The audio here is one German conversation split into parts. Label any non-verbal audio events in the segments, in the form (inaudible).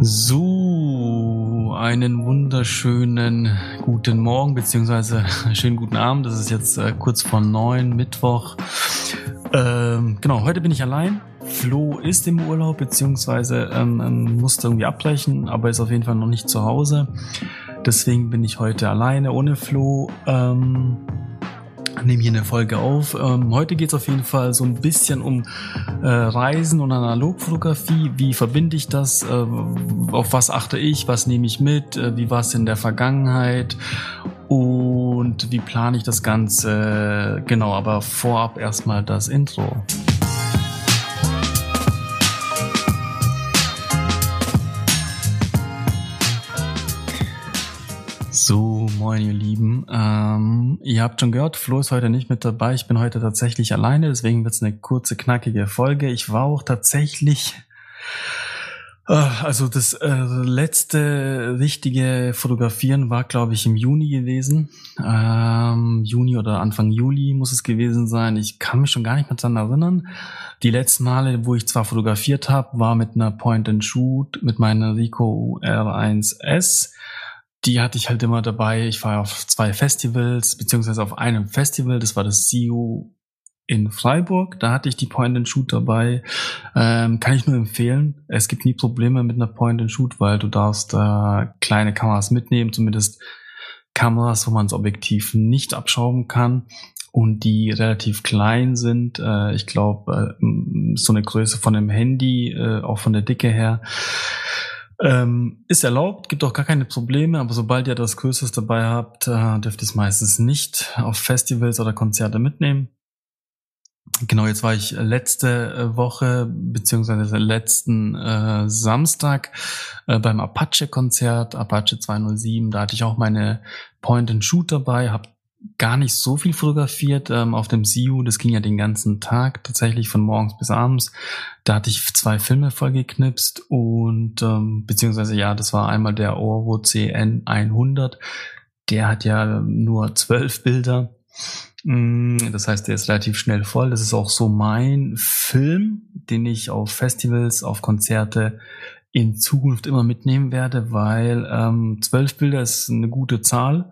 So, einen wunderschönen guten Morgen beziehungsweise (laughs) schönen guten Abend. Das ist jetzt äh, kurz vor neun, Mittwoch. Ähm, genau, heute bin ich allein. Flo ist im Urlaub beziehungsweise ähm, ähm, musste irgendwie abbrechen, aber ist auf jeden Fall noch nicht zu Hause. Deswegen bin ich heute alleine ohne Flo. Ähm, nehme hier eine Folge auf. Ähm, heute geht es auf jeden Fall so ein bisschen um äh, Reisen und Analogfotografie. Wie verbinde ich das? Äh, auf was achte ich? Was nehme ich mit? Äh, wie war es in der Vergangenheit? Und wie plane ich das Ganze? Genau, aber vorab erstmal das Intro. So, moin ihr Lieben. Ähm, ihr habt schon gehört, Flo ist heute nicht mit dabei. Ich bin heute tatsächlich alleine, deswegen wird es eine kurze, knackige Folge. Ich war auch tatsächlich, äh, also das äh, letzte richtige Fotografieren war, glaube ich, im Juni gewesen. Ähm, Juni oder Anfang Juli muss es gewesen sein. Ich kann mich schon gar nicht mehr dran erinnern. Die letzten Male, wo ich zwar fotografiert habe, war mit einer Point-and-Shoot mit meiner Ricoh R1S die hatte ich halt immer dabei. Ich war auf zwei Festivals, beziehungsweise auf einem Festival, das war das CU in Freiburg. Da hatte ich die Point-and-Shoot dabei. Ähm, kann ich nur empfehlen. Es gibt nie Probleme mit einer Point-and-Shoot, weil du darfst äh, kleine Kameras mitnehmen, zumindest Kameras, wo man das Objektiv nicht abschrauben kann und die relativ klein sind. Äh, ich glaube, äh, so eine Größe von einem Handy, äh, auch von der Dicke her. Ähm, ist erlaubt, gibt auch gar keine Probleme, aber sobald ihr das Größeres dabei habt, äh, dürft ihr es meistens nicht auf Festivals oder Konzerte mitnehmen. Genau, jetzt war ich letzte äh, Woche beziehungsweise letzten äh, Samstag äh, beim Apache-Konzert, Apache 207. Da hatte ich auch meine Point-and-Shoot dabei, habe gar nicht so viel fotografiert ähm, auf dem CU. Das ging ja den ganzen Tag, tatsächlich von morgens bis abends. Da hatte ich zwei Filme vollgeknipst und ähm, beziehungsweise ja, das war einmal der Orwo CN 100. Der hat ja nur zwölf Bilder. Mm, das heißt, der ist relativ schnell voll. Das ist auch so mein Film, den ich auf Festivals, auf Konzerte in Zukunft immer mitnehmen werde, weil ähm, zwölf Bilder ist eine gute Zahl.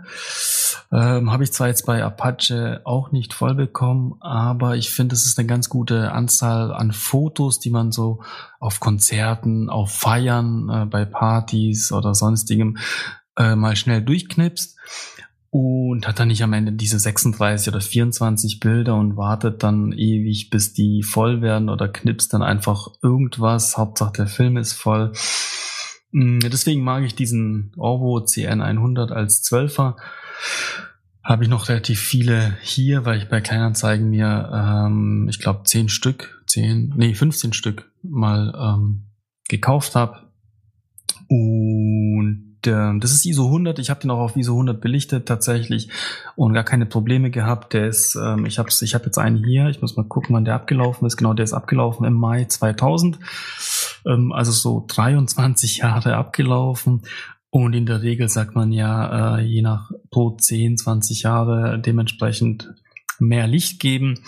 Ähm, Habe ich zwar jetzt bei Apache auch nicht voll bekommen, aber ich finde, es ist eine ganz gute Anzahl an Fotos, die man so auf Konzerten, auf Feiern, äh, bei Partys oder sonstigem äh, mal schnell durchknipst und hat dann nicht am Ende diese 36 oder 24 Bilder und wartet dann ewig, bis die voll werden oder knipst dann einfach irgendwas. Hauptsache der Film ist voll. Mm, deswegen mag ich diesen Orvo CN100 als 12er. Habe ich noch relativ viele hier, weil ich bei Kleinanzeigen mir, ähm, ich glaube, 10 Stück, 10, nee, 15 Stück mal ähm, gekauft habe. Und der, das ist ISO 100. Ich habe den auch auf ISO 100 belichtet tatsächlich und gar keine Probleme gehabt. Der ist, ähm, ich habe ich hab jetzt einen hier. Ich muss mal gucken, wann der abgelaufen ist. Genau, der ist abgelaufen im Mai 2000. Ähm, also so 23 (laughs) Jahre abgelaufen. Und in der Regel sagt man ja, äh, je nach pro 10, 20 Jahre dementsprechend mehr Licht geben.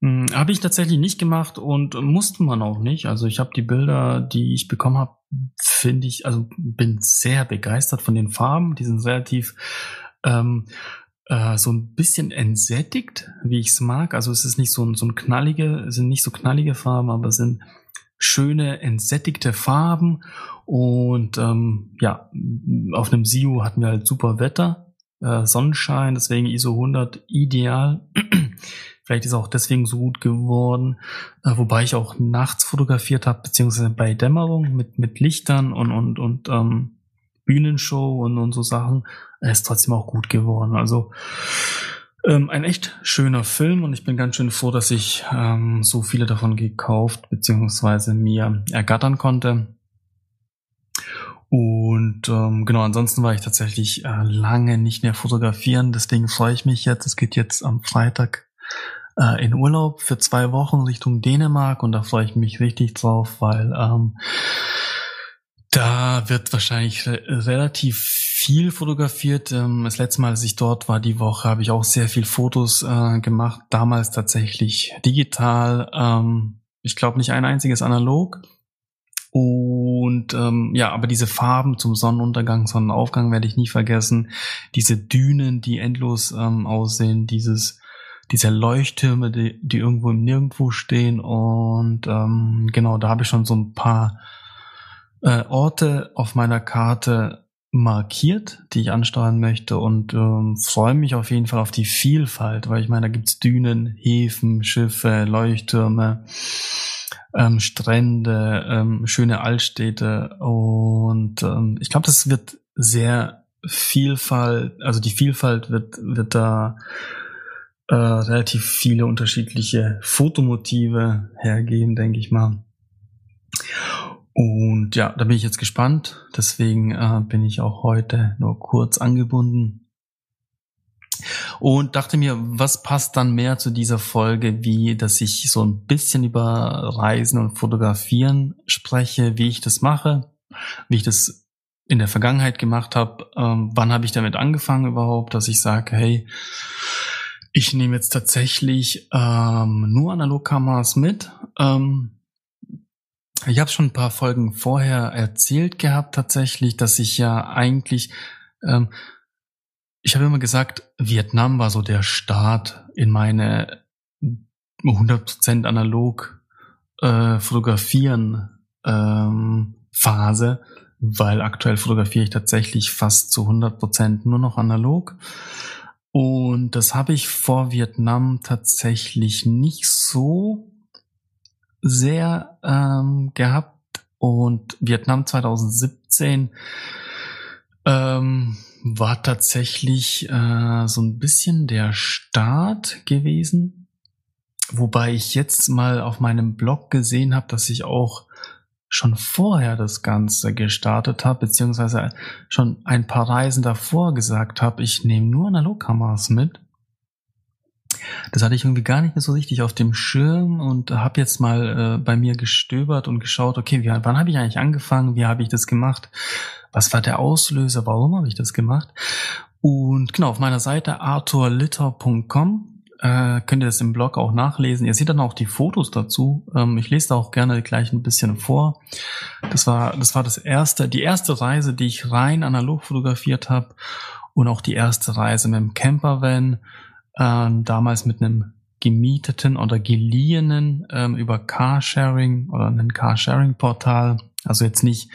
Hm, habe ich tatsächlich nicht gemacht und musste man auch nicht. Also ich habe die Bilder, die ich bekommen habe, finde ich, also bin sehr begeistert von den Farben. Die sind relativ ähm, äh, so ein bisschen entsättigt, wie ich es mag. Also es ist nicht so, so ein knallige, sind nicht so knallige Farben, aber sind schöne entsättigte Farben und ähm, ja, auf einem Siu hatten wir halt super Wetter, äh, Sonnenschein, deswegen ISO 100 ideal. Vielleicht ist auch deswegen so gut geworden, äh, wobei ich auch nachts fotografiert habe, beziehungsweise bei Dämmerung mit, mit Lichtern und, und, und ähm, Bühnenshow und, und so Sachen. Er ist trotzdem auch gut geworden. Also ähm, ein echt schöner Film und ich bin ganz schön froh, dass ich ähm, so viele davon gekauft beziehungsweise mir ergattern konnte. Und ähm, genau, ansonsten war ich tatsächlich äh, lange nicht mehr fotografieren, deswegen freue ich mich jetzt. Es geht jetzt am Freitag äh, in Urlaub für zwei Wochen Richtung Dänemark und da freue ich mich richtig drauf, weil ähm, da wird wahrscheinlich re relativ viel fotografiert. Ähm, das letzte Mal, als ich dort war, die Woche, habe ich auch sehr viel Fotos äh, gemacht. Damals tatsächlich digital. Ähm, ich glaube nicht ein einziges analog. Und ähm, ja, aber diese Farben zum Sonnenuntergang, Sonnenaufgang werde ich nie vergessen. Diese Dünen, die endlos ähm, aussehen, dieses diese Leuchttürme, die, die irgendwo im Nirgendwo stehen. Und ähm, genau, da habe ich schon so ein paar äh, Orte auf meiner Karte markiert, die ich ansteuern möchte und ähm, freue mich auf jeden Fall auf die Vielfalt, weil ich meine, da gibt's Dünen, Häfen, Schiffe, Leuchttürme, ähm, Strände, ähm, schöne Altstädte und ähm, ich glaube, das wird sehr Vielfalt, also die Vielfalt wird, wird da äh, relativ viele unterschiedliche Fotomotive hergeben, denke ich mal. Und ja, da bin ich jetzt gespannt. Deswegen äh, bin ich auch heute nur kurz angebunden. Und dachte mir, was passt dann mehr zu dieser Folge, wie dass ich so ein bisschen über Reisen und Fotografieren spreche, wie ich das mache, wie ich das in der Vergangenheit gemacht habe, ähm, wann habe ich damit angefangen überhaupt, dass ich sage, hey, ich nehme jetzt tatsächlich ähm, nur Analogkameras mit. Ähm, ich habe schon ein paar Folgen vorher erzählt gehabt tatsächlich, dass ich ja eigentlich, ähm, ich habe immer gesagt, Vietnam war so der Start in meine 100% analog äh, fotografieren ähm, Phase, weil aktuell fotografiere ich tatsächlich fast zu 100% nur noch analog. Und das habe ich vor Vietnam tatsächlich nicht so sehr ähm, gehabt. Und Vietnam 2017 ähm, war tatsächlich äh, so ein bisschen der Start gewesen. Wobei ich jetzt mal auf meinem Blog gesehen habe, dass ich auch schon vorher das Ganze gestartet habe, beziehungsweise schon ein paar Reisen davor gesagt habe, ich nehme nur Analogkameras mit. Das hatte ich irgendwie gar nicht mehr so richtig auf dem Schirm und habe jetzt mal äh, bei mir gestöbert und geschaut, okay, wie, wann habe ich eigentlich angefangen, wie habe ich das gemacht, was war der Auslöser, warum habe ich das gemacht? Und genau, auf meiner Seite arthurlitter.com äh, könnt ihr das im Blog auch nachlesen. Ihr seht dann auch die Fotos dazu. Ähm, ich lese da auch gerne gleich ein bisschen vor. Das war, das war das erste, die erste Reise, die ich rein analog fotografiert habe und auch die erste Reise mit dem Campervan, äh, damals mit einem gemieteten oder geliehenen ähm, über Carsharing oder ein Carsharing-Portal. Also jetzt nicht,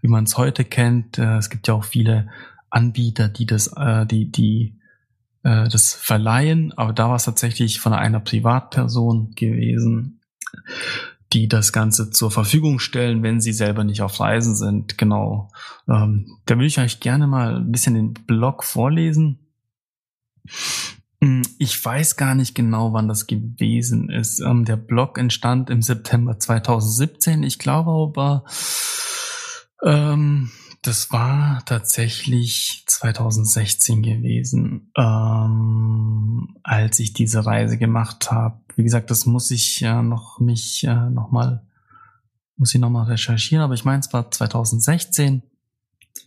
wie man es heute kennt. Äh, es gibt ja auch viele Anbieter, die das, äh, die, die äh, das Verleihen, aber da war es tatsächlich von einer Privatperson gewesen, die das Ganze zur Verfügung stellen, wenn sie selber nicht auf Reisen sind. Genau. Ähm, da würde ich euch gerne mal ein bisschen den Blog vorlesen. Hm, ich weiß gar nicht genau, wann das gewesen ist. Ähm, der Blog entstand im September 2017. Ich glaube aber, ähm, das war tatsächlich 2016 gewesen, ähm, als ich diese Reise gemacht habe. Wie gesagt, das muss ich ja noch mich äh, noch mal muss ich noch mal recherchieren, aber ich meine, es war 2016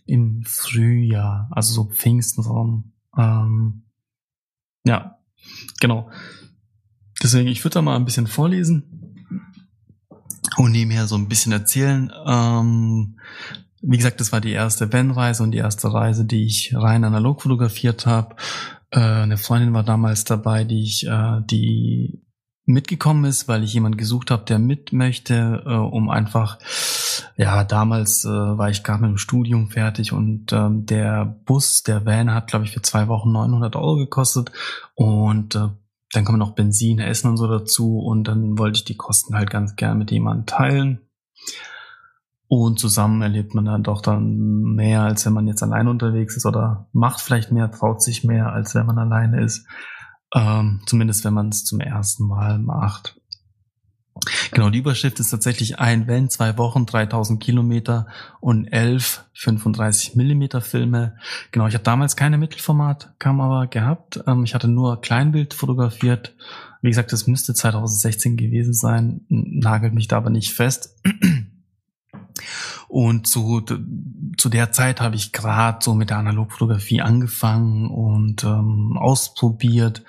im Frühjahr, also so Pfingsten rum. Ähm, ja, genau. Deswegen, ich würde da mal ein bisschen vorlesen und nebenher so ein bisschen erzählen. Ähm, wie gesagt, das war die erste Van-Reise und die erste Reise, die ich rein analog fotografiert habe. Äh, eine Freundin war damals dabei, die ich, äh, die mitgekommen ist, weil ich jemanden gesucht habe, der mit möchte, äh, um einfach, ja, damals äh, war ich gerade mit dem Studium fertig und ähm, der Bus, der Van hat, glaube ich, für zwei Wochen 900 Euro gekostet und äh, dann kommen noch Benzin, Essen und so dazu und dann wollte ich die Kosten halt ganz gern mit jemandem teilen. Und zusammen erlebt man dann doch dann mehr, als wenn man jetzt allein unterwegs ist oder macht vielleicht mehr, traut sich mehr, als wenn man alleine ist. Ähm, zumindest wenn man es zum ersten Mal macht. Genau, die Überschrift ist tatsächlich ein Wenn, zwei Wochen, 3000 Kilometer und elf 35 Millimeter Filme. Genau, ich habe damals keine Mittelformatkamera gehabt. Ähm, ich hatte nur Kleinbild fotografiert. Wie gesagt, das müsste 2016 gewesen sein. Nagelt mich da aber nicht fest. Und zu, zu der Zeit habe ich gerade so mit der Analogfotografie angefangen und ähm, ausprobiert.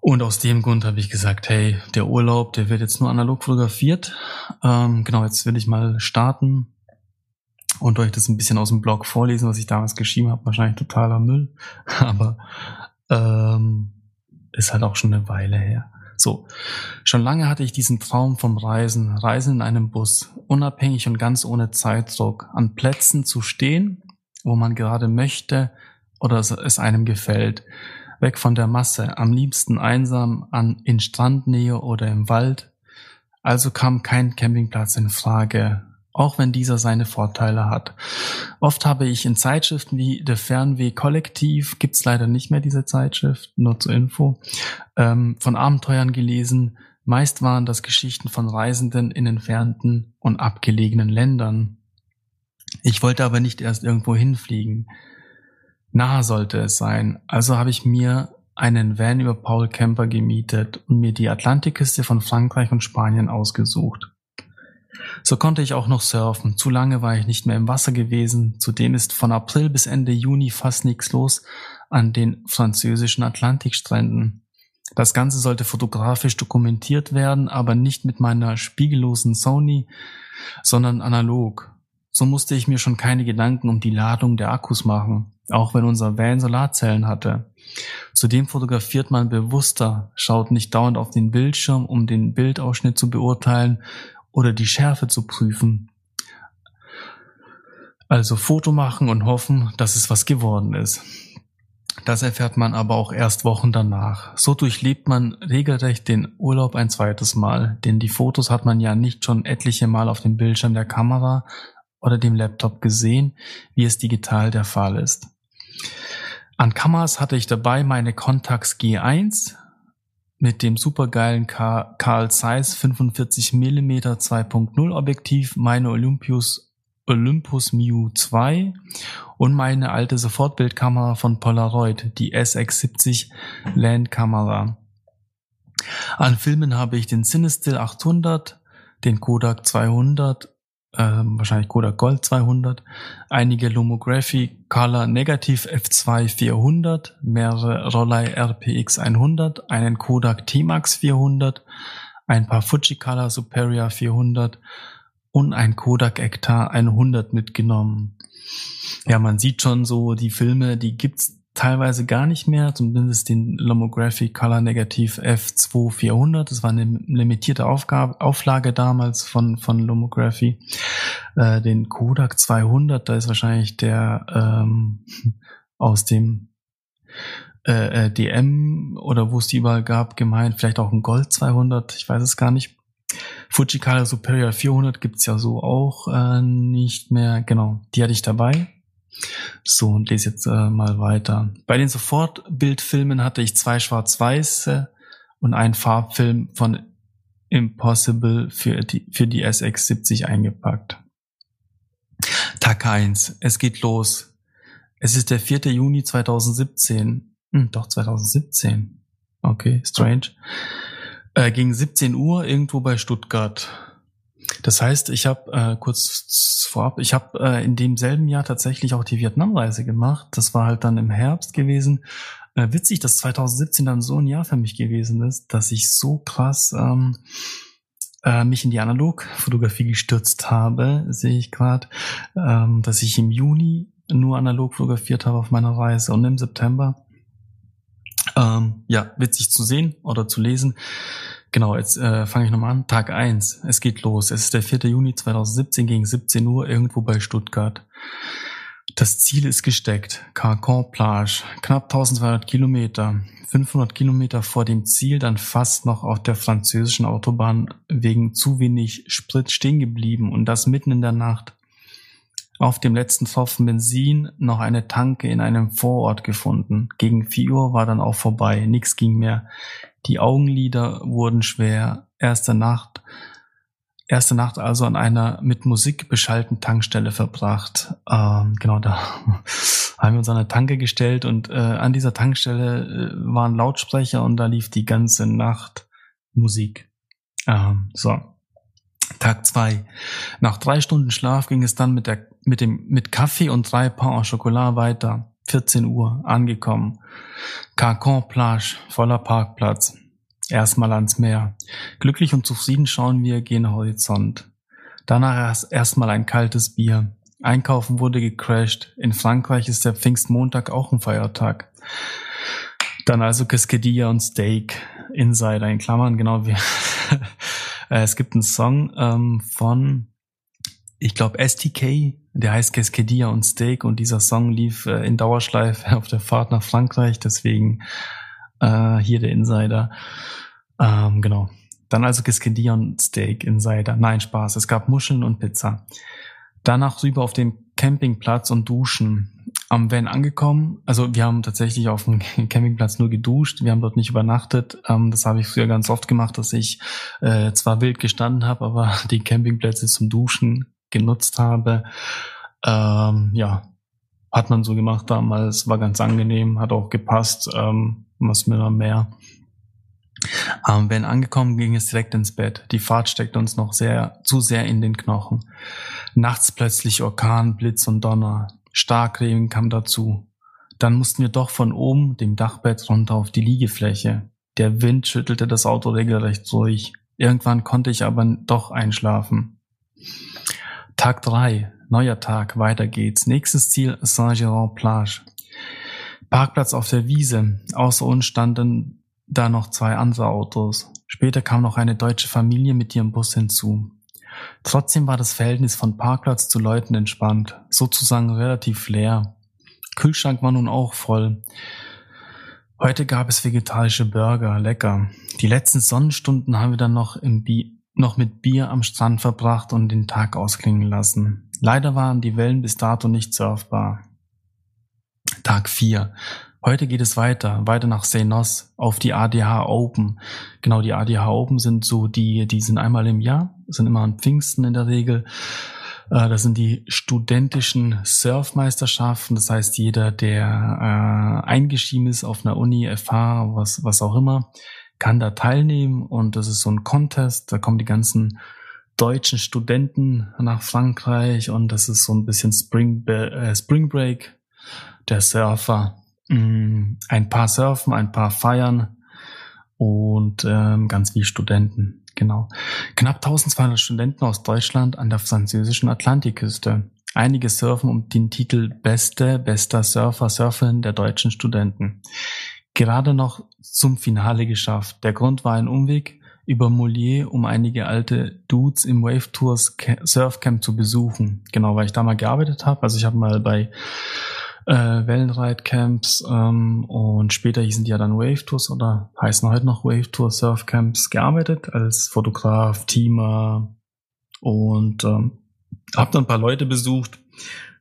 Und aus dem Grund habe ich gesagt, hey, der Urlaub, der wird jetzt nur analog fotografiert. Ähm, genau, jetzt will ich mal starten und euch das ein bisschen aus dem Blog vorlesen, was ich damals geschrieben habe. Wahrscheinlich totaler Müll, (laughs) aber ähm, ist halt auch schon eine Weile her. So, schon lange hatte ich diesen Traum vom Reisen, Reisen in einem Bus, unabhängig und ganz ohne Zeitdruck, an Plätzen zu stehen, wo man gerade möchte oder es einem gefällt weg von der Masse, am liebsten einsam an, in Strandnähe oder im Wald. Also kam kein Campingplatz in Frage, auch wenn dieser seine Vorteile hat. Oft habe ich in Zeitschriften wie The Fernweh Kollektiv, gibt's leider nicht mehr diese Zeitschrift, nur zur Info, ähm, von Abenteuern gelesen. Meist waren das Geschichten von Reisenden in entfernten und abgelegenen Ländern. Ich wollte aber nicht erst irgendwo hinfliegen. Nahe sollte es sein, also habe ich mir einen Van über Paul Camper gemietet und mir die Atlantikküste von Frankreich und Spanien ausgesucht. So konnte ich auch noch surfen. Zu lange war ich nicht mehr im Wasser gewesen. Zudem ist von April bis Ende Juni fast nichts los an den französischen Atlantikstränden. Das Ganze sollte fotografisch dokumentiert werden, aber nicht mit meiner spiegellosen Sony, sondern analog. So musste ich mir schon keine Gedanken um die Ladung der Akkus machen auch wenn unser Van Solarzellen hatte. Zudem fotografiert man bewusster, schaut nicht dauernd auf den Bildschirm, um den Bildausschnitt zu beurteilen oder die Schärfe zu prüfen. Also Foto machen und hoffen, dass es was geworden ist. Das erfährt man aber auch erst Wochen danach. So durchlebt man regelrecht den Urlaub ein zweites Mal, denn die Fotos hat man ja nicht schon etliche Mal auf dem Bildschirm der Kamera oder dem Laptop gesehen, wie es digital der Fall ist. An Kameras hatte ich dabei meine Contax G1 mit dem supergeilen Carl Zeiss 45 mm 2.0 Objektiv, meine Olympus Olympus Miu 2 und meine alte Sofortbildkamera von Polaroid, die SX70 Landkamera. An Filmen habe ich den Cinestill 800, den Kodak 200 ähm, wahrscheinlich Kodak Gold 200, einige Lomography Color Negativ F2 400, mehrere Rollei RPX 100, einen Kodak T-Max 400, ein paar Fujicolor Superior 400 und ein Kodak Ektar 100 mitgenommen. Ja, man sieht schon so, die Filme, die gibt's teilweise gar nicht mehr, zumindest den Lomography Color Negativ F2400. Das war eine limitierte Aufgabe, Auflage damals von, von Lomography. Äh, den Kodak 200, da ist wahrscheinlich der ähm, (laughs) aus dem äh, äh DM oder wo es die überall gab, gemeint, vielleicht auch ein Gold 200, ich weiß es gar nicht. Fujikara Superior 400 gibt's ja so auch äh, nicht mehr. Genau, die hatte ich dabei. So, und lese jetzt äh, mal weiter. Bei den Sofortbildfilmen hatte ich zwei schwarz-weiße und einen Farbfilm von Impossible für die, für die SX70 eingepackt. Tag 1. Es geht los. Es ist der 4. Juni 2017. Hm, doch, 2017. Okay, strange. Äh, gegen 17 Uhr irgendwo bei Stuttgart. Das heißt, ich habe äh, kurz vorab, ich habe äh, in demselben Jahr tatsächlich auch die Vietnamreise gemacht. Das war halt dann im Herbst gewesen. Äh, witzig, dass 2017 dann so ein Jahr für mich gewesen ist, dass ich so krass ähm, äh, mich in die Analogfotografie gestürzt habe, sehe ich gerade, ähm, dass ich im Juni nur analog fotografiert habe auf meiner Reise und im September. Ähm, ja, witzig zu sehen oder zu lesen Genau, jetzt äh, fange ich nochmal an. Tag eins. Es geht los. Es ist der 4. Juni 2017 gegen 17 Uhr irgendwo bei Stuttgart. Das Ziel ist gesteckt. Carcon Plage. Knapp 1200 Kilometer. 500 Kilometer vor dem Ziel dann fast noch auf der französischen Autobahn wegen zu wenig Sprit stehen geblieben und das mitten in der Nacht. Auf dem letzten Tropfen Benzin noch eine Tanke in einem Vorort gefunden. Gegen 4 Uhr war dann auch vorbei. Nix ging mehr. Die Augenlider wurden schwer. Erste Nacht, erste Nacht also an einer mit Musik beschallten Tankstelle verbracht. Ähm, genau, da (laughs) haben wir uns an eine Tanke gestellt und äh, an dieser Tankstelle äh, waren Lautsprecher und da lief die ganze Nacht Musik. Ähm, so. Tag zwei. Nach drei Stunden Schlaf ging es dann mit der, mit dem, mit Kaffee und drei Pain au Chocolat weiter. 14 Uhr, angekommen. Carcon Plage, voller Parkplatz. Erstmal ans Meer. Glücklich und zufrieden schauen wir gen Horizont. Danach erst erstmal ein kaltes Bier. Einkaufen wurde gecrashed. In Frankreich ist der Pfingstmontag auch ein Feiertag. Dann also Cascadia und Steak. Insider in Klammern, genau wie. (laughs) Äh, es gibt einen Song ähm, von, ich glaube, STK, der heißt Cascadia und Steak und dieser Song lief äh, in Dauerschleife (laughs) auf der Fahrt nach Frankreich, deswegen äh, hier der Insider. Ähm, genau. Dann also Cascadia und Steak Insider. Nein, Spaß. Es gab Muscheln und Pizza. Danach rüber auf den Campingplatz und duschen. Am Van angekommen, also wir haben tatsächlich auf dem (laughs) Campingplatz nur geduscht, wir haben dort nicht übernachtet. Ähm, das habe ich früher ganz oft gemacht, dass ich äh, zwar wild gestanden habe, aber (laughs) die Campingplätze zum Duschen genutzt habe. Ähm, ja, hat man so gemacht damals, war ganz angenehm, hat auch gepasst, ähm, was mir dann mehr. Ähm, wenn angekommen, ging es direkt ins Bett. Die Fahrt steckt uns noch sehr, zu sehr in den Knochen. Nachts plötzlich Orkan, Blitz und Donner. Starkregen kam dazu. Dann mussten wir doch von oben, dem Dachbett, runter auf die Liegefläche. Der Wind schüttelte das Auto regelrecht durch. Irgendwann konnte ich aber doch einschlafen. Tag drei, neuer Tag, weiter geht's. Nächstes Ziel Saint-Gerand-Plage. Parkplatz auf der Wiese. Außer uns standen da noch zwei andere Autos. Später kam noch eine deutsche Familie mit ihrem Bus hinzu. Trotzdem war das Verhältnis von Parkplatz zu Leuten entspannt, sozusagen relativ leer. Kühlschrank war nun auch voll. Heute gab es vegetarische Burger, lecker. Die letzten Sonnenstunden haben wir dann noch, im Bi noch mit Bier am Strand verbracht und den Tag ausklingen lassen. Leider waren die Wellen bis dato nicht surfbar. Tag 4. Heute geht es weiter, weiter nach Senos auf die ADH Open. Genau, die ADH Open sind so die, die sind einmal im Jahr, sind immer an Pfingsten in der Regel. Äh, das sind die studentischen Surfmeisterschaften. Das heißt, jeder, der äh, eingeschrieben ist auf einer Uni, FH, was, was auch immer, kann da teilnehmen. Und das ist so ein Contest. Da kommen die ganzen deutschen Studenten nach Frankreich und das ist so ein bisschen Spring, äh, Spring Break der Surfer. Mm, ein paar surfen, ein paar feiern und ähm, ganz viele Studenten. Genau. Knapp 1200 Studenten aus Deutschland an der französischen Atlantikküste. Einige surfen um den Titel Beste, bester Surfer, Surferin der deutschen Studenten. Gerade noch zum Finale geschafft. Der Grund war ein Umweg über Molière, um einige alte Dudes im Wave Tours Surfcamp zu besuchen. Genau, weil ich da mal gearbeitet habe. Also ich habe mal bei äh, Wellenreitcamps ähm, und später hießen die ja dann Wave Tours oder heißen heute noch Wave Tour Surfcamps gearbeitet als Fotograf, Teamer und ähm, habe dann ein paar Leute besucht,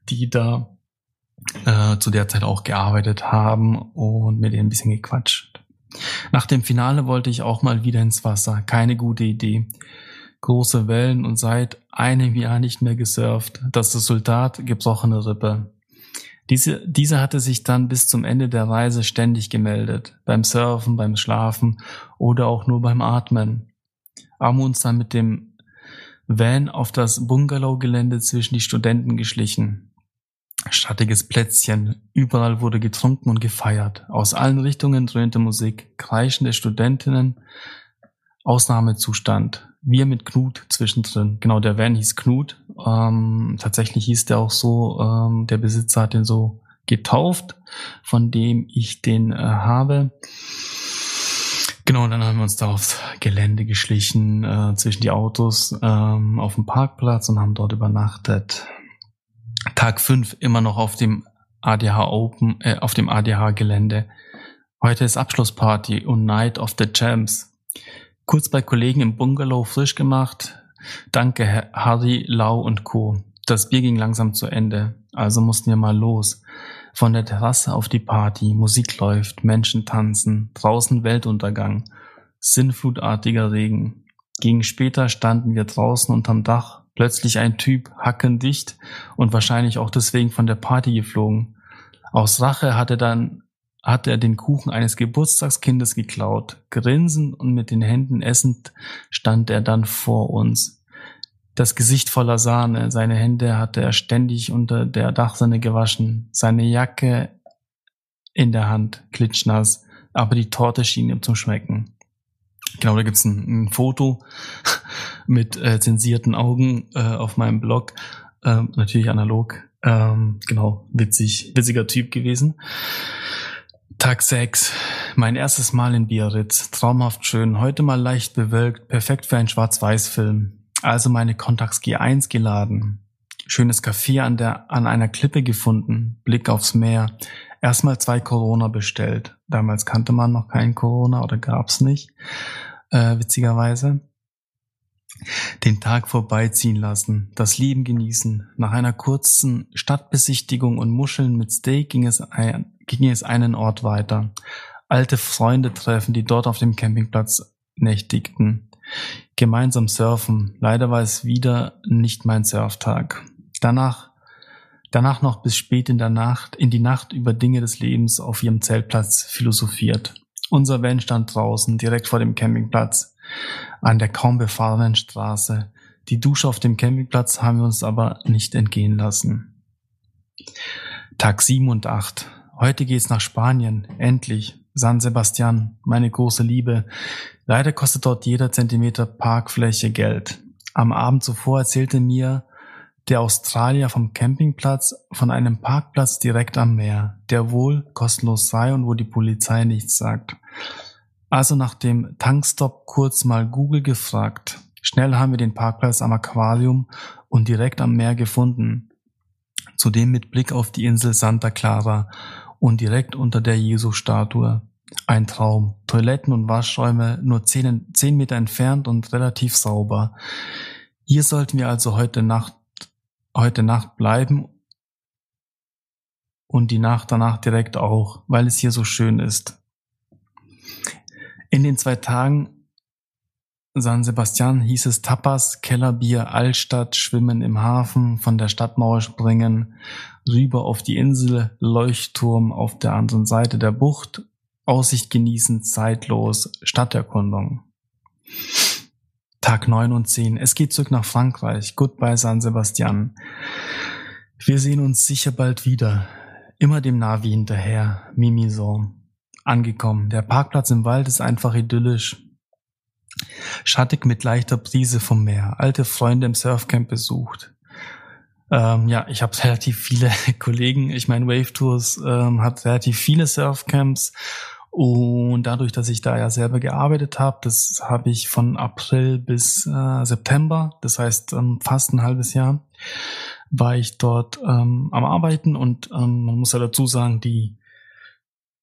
die da äh, zu der Zeit auch gearbeitet haben und mit denen ein bisschen gequatscht. Nach dem Finale wollte ich auch mal wieder ins Wasser. Keine gute Idee. Große Wellen und seit einem Jahr nicht mehr gesurft. Das Resultat gebrochene Rippe. Diese, diese hatte sich dann bis zum Ende der Reise ständig gemeldet. Beim Surfen, beim Schlafen oder auch nur beim Atmen. Haben uns dann mit dem Van auf das Bungalow-Gelände zwischen die Studenten geschlichen. Schattiges Plätzchen, überall wurde getrunken und gefeiert. Aus allen Richtungen dröhnte Musik, kreischende Studentinnen, Ausnahmezustand. Wir mit Knut zwischendrin. Genau, der Van hieß Knut. Ähm, tatsächlich hieß der auch so, ähm, der Besitzer hat den so getauft, von dem ich den äh, habe. Genau, dann haben wir uns da aufs Gelände geschlichen, äh, zwischen die Autos ähm, auf dem Parkplatz und haben dort übernachtet. Tag fünf immer noch auf dem ADH Open, äh, auf dem ADH Gelände. Heute ist Abschlussparty und Night of the Champs. Kurz bei Kollegen im Bungalow frisch gemacht. Danke, Harry, Lau und Co. Das Bier ging langsam zu Ende, also mussten wir mal los. Von der Terrasse auf die Party, Musik läuft, Menschen tanzen, draußen Weltuntergang, sinnflutartiger Regen. Gegen später standen wir draußen unterm Dach, plötzlich ein Typ, hackendicht und wahrscheinlich auch deswegen von der Party geflogen. Aus Rache hat er dann hat er den Kuchen eines Geburtstagskindes geklaut. Grinsend und mit den Händen essend stand er dann vor uns. Das Gesicht voller Sahne, seine Hände hatte er ständig unter der Dachsanne gewaschen. Seine Jacke in der Hand, klitschnass, aber die Torte schien ihm zum Schmecken. Genau, da gibt's ein, ein Foto (laughs) mit äh, zensierten Augen äh, auf meinem Blog, ähm, natürlich analog. Ähm, genau, witzig, witziger Typ gewesen. Tag 6. Mein erstes Mal in Biarritz. Traumhaft schön. Heute mal leicht bewölkt. Perfekt für einen Schwarz-Weiß-Film. Also meine Contax G1 geladen. Schönes Café an der, an einer Klippe gefunden. Blick aufs Meer. Erstmal zwei Corona bestellt. Damals kannte man noch keinen Corona oder gab's nicht. Äh, witzigerweise den Tag vorbeiziehen lassen, das Leben genießen. Nach einer kurzen Stadtbesichtigung und Muscheln mit Steak ging es, ein, ging es einen Ort weiter. Alte Freunde treffen, die dort auf dem Campingplatz nächtigten. Gemeinsam surfen. Leider war es wieder nicht mein Surftag. Danach, danach noch bis spät in der Nacht, in die Nacht über Dinge des Lebens auf ihrem Zeltplatz philosophiert. Unser Van stand draußen, direkt vor dem Campingplatz an der kaum befahrenen Straße. Die Dusche auf dem Campingplatz haben wir uns aber nicht entgehen lassen. Tag 7 und 8. Heute geht's nach Spanien. Endlich. San Sebastian, meine große Liebe. Leider kostet dort jeder Zentimeter Parkfläche Geld. Am Abend zuvor erzählte mir der Australier vom Campingplatz von einem Parkplatz direkt am Meer, der wohl kostenlos sei und wo die Polizei nichts sagt. Also nach dem Tankstop kurz mal Google gefragt. Schnell haben wir den Parkplatz am Aquarium und direkt am Meer gefunden. Zudem mit Blick auf die Insel Santa Clara und direkt unter der Jesu-Statue. Ein Traum. Toiletten und Waschräume nur zehn, zehn Meter entfernt und relativ sauber. Hier sollten wir also heute Nacht, heute Nacht bleiben und die Nacht danach direkt auch, weil es hier so schön ist. In den zwei Tagen San Sebastian hieß es Tapas, Kellerbier, Altstadt, Schwimmen im Hafen, von der Stadtmauer springen, rüber auf die Insel, Leuchtturm auf der anderen Seite der Bucht, Aussicht genießen, zeitlos, Stadterkundung. Tag 9 und 10. Es geht zurück nach Frankreich. Goodbye San Sebastian. Wir sehen uns sicher bald wieder. Immer dem Navi hinterher. Mimison angekommen. Der Parkplatz im Wald ist einfach idyllisch. Schattig mit leichter Brise vom Meer. Alte Freunde im Surfcamp besucht. Ähm, ja, ich habe (laughs) relativ viele Kollegen. Ich meine, Wave Tours ähm, hat relativ viele Surfcamps. Und dadurch, dass ich da ja selber gearbeitet habe, das habe ich von April bis äh, September, das heißt ähm, fast ein halbes Jahr, war ich dort ähm, am Arbeiten und ähm, man muss ja dazu sagen, die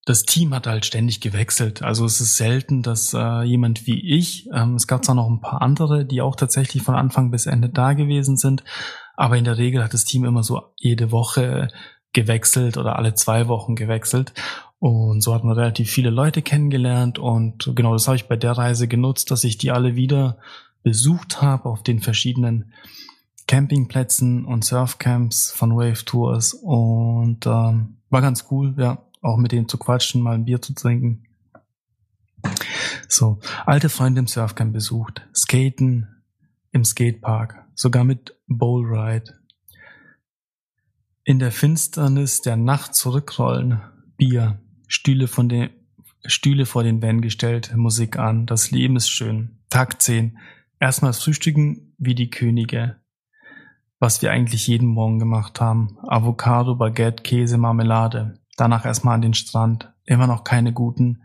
das Team hat halt ständig gewechselt. Also es ist selten, dass äh, jemand wie ich, ähm, es gab zwar noch ein paar andere, die auch tatsächlich von Anfang bis Ende da gewesen sind, aber in der Regel hat das Team immer so jede Woche gewechselt oder alle zwei Wochen gewechselt. Und so hat man relativ viele Leute kennengelernt und genau das habe ich bei der Reise genutzt, dass ich die alle wieder besucht habe auf den verschiedenen Campingplätzen und Surfcamps von Wave Tours und ähm, war ganz cool, ja auch mit denen zu quatschen, mal ein Bier zu trinken. So, alte Freunde im Surfcamp besucht, Skaten im Skatepark, sogar mit Bowlride. In der Finsternis der Nacht zurückrollen, Bier, Stühle von den Stühle vor den Van gestellt, Musik an, das Leben ist schön. Tag 10. Erstmal frühstücken wie die Könige. Was wir eigentlich jeden Morgen gemacht haben. Avocado, Baguette, Käse, Marmelade. Danach erstmal an den Strand. Immer noch keine guten,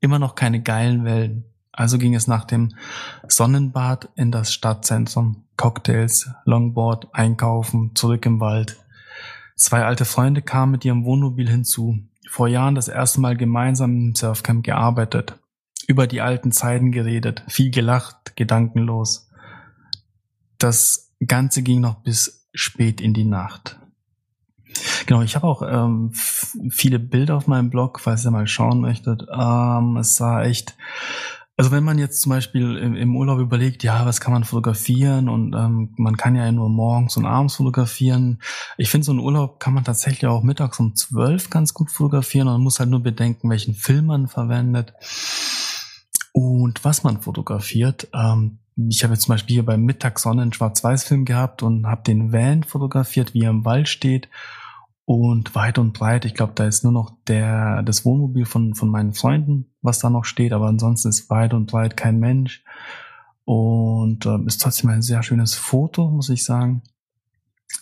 immer noch keine geilen Wellen. Also ging es nach dem Sonnenbad in das Stadtzentrum. Cocktails, Longboard, einkaufen, zurück im Wald. Zwei alte Freunde kamen mit ihrem Wohnmobil hinzu. Vor Jahren das erste Mal gemeinsam im Surfcamp gearbeitet. Über die alten Zeiten geredet, viel gelacht, gedankenlos. Das Ganze ging noch bis spät in die Nacht. Genau, ich habe auch ähm, viele Bilder auf meinem Blog, falls ihr mal schauen möchtet. Ähm, es sah echt, also wenn man jetzt zum Beispiel im, Urlaub überlegt, ja, was kann man fotografieren und ähm, man kann ja nur morgens und abends fotografieren. Ich finde, so einen Urlaub kann man tatsächlich auch mittags um zwölf ganz gut fotografieren und man muss halt nur bedenken, welchen Film man verwendet und was man fotografiert. Ähm, ich habe jetzt zum Beispiel hier beim Mittagssonne einen Schwarz-Weiß-Film gehabt und habe den Van fotografiert, wie er im Wald steht und weit und breit. Ich glaube, da ist nur noch der, das Wohnmobil von, von meinen Freunden, was da noch steht, aber ansonsten ist weit und breit kein Mensch. Und äh, ist trotzdem ein sehr schönes Foto, muss ich sagen.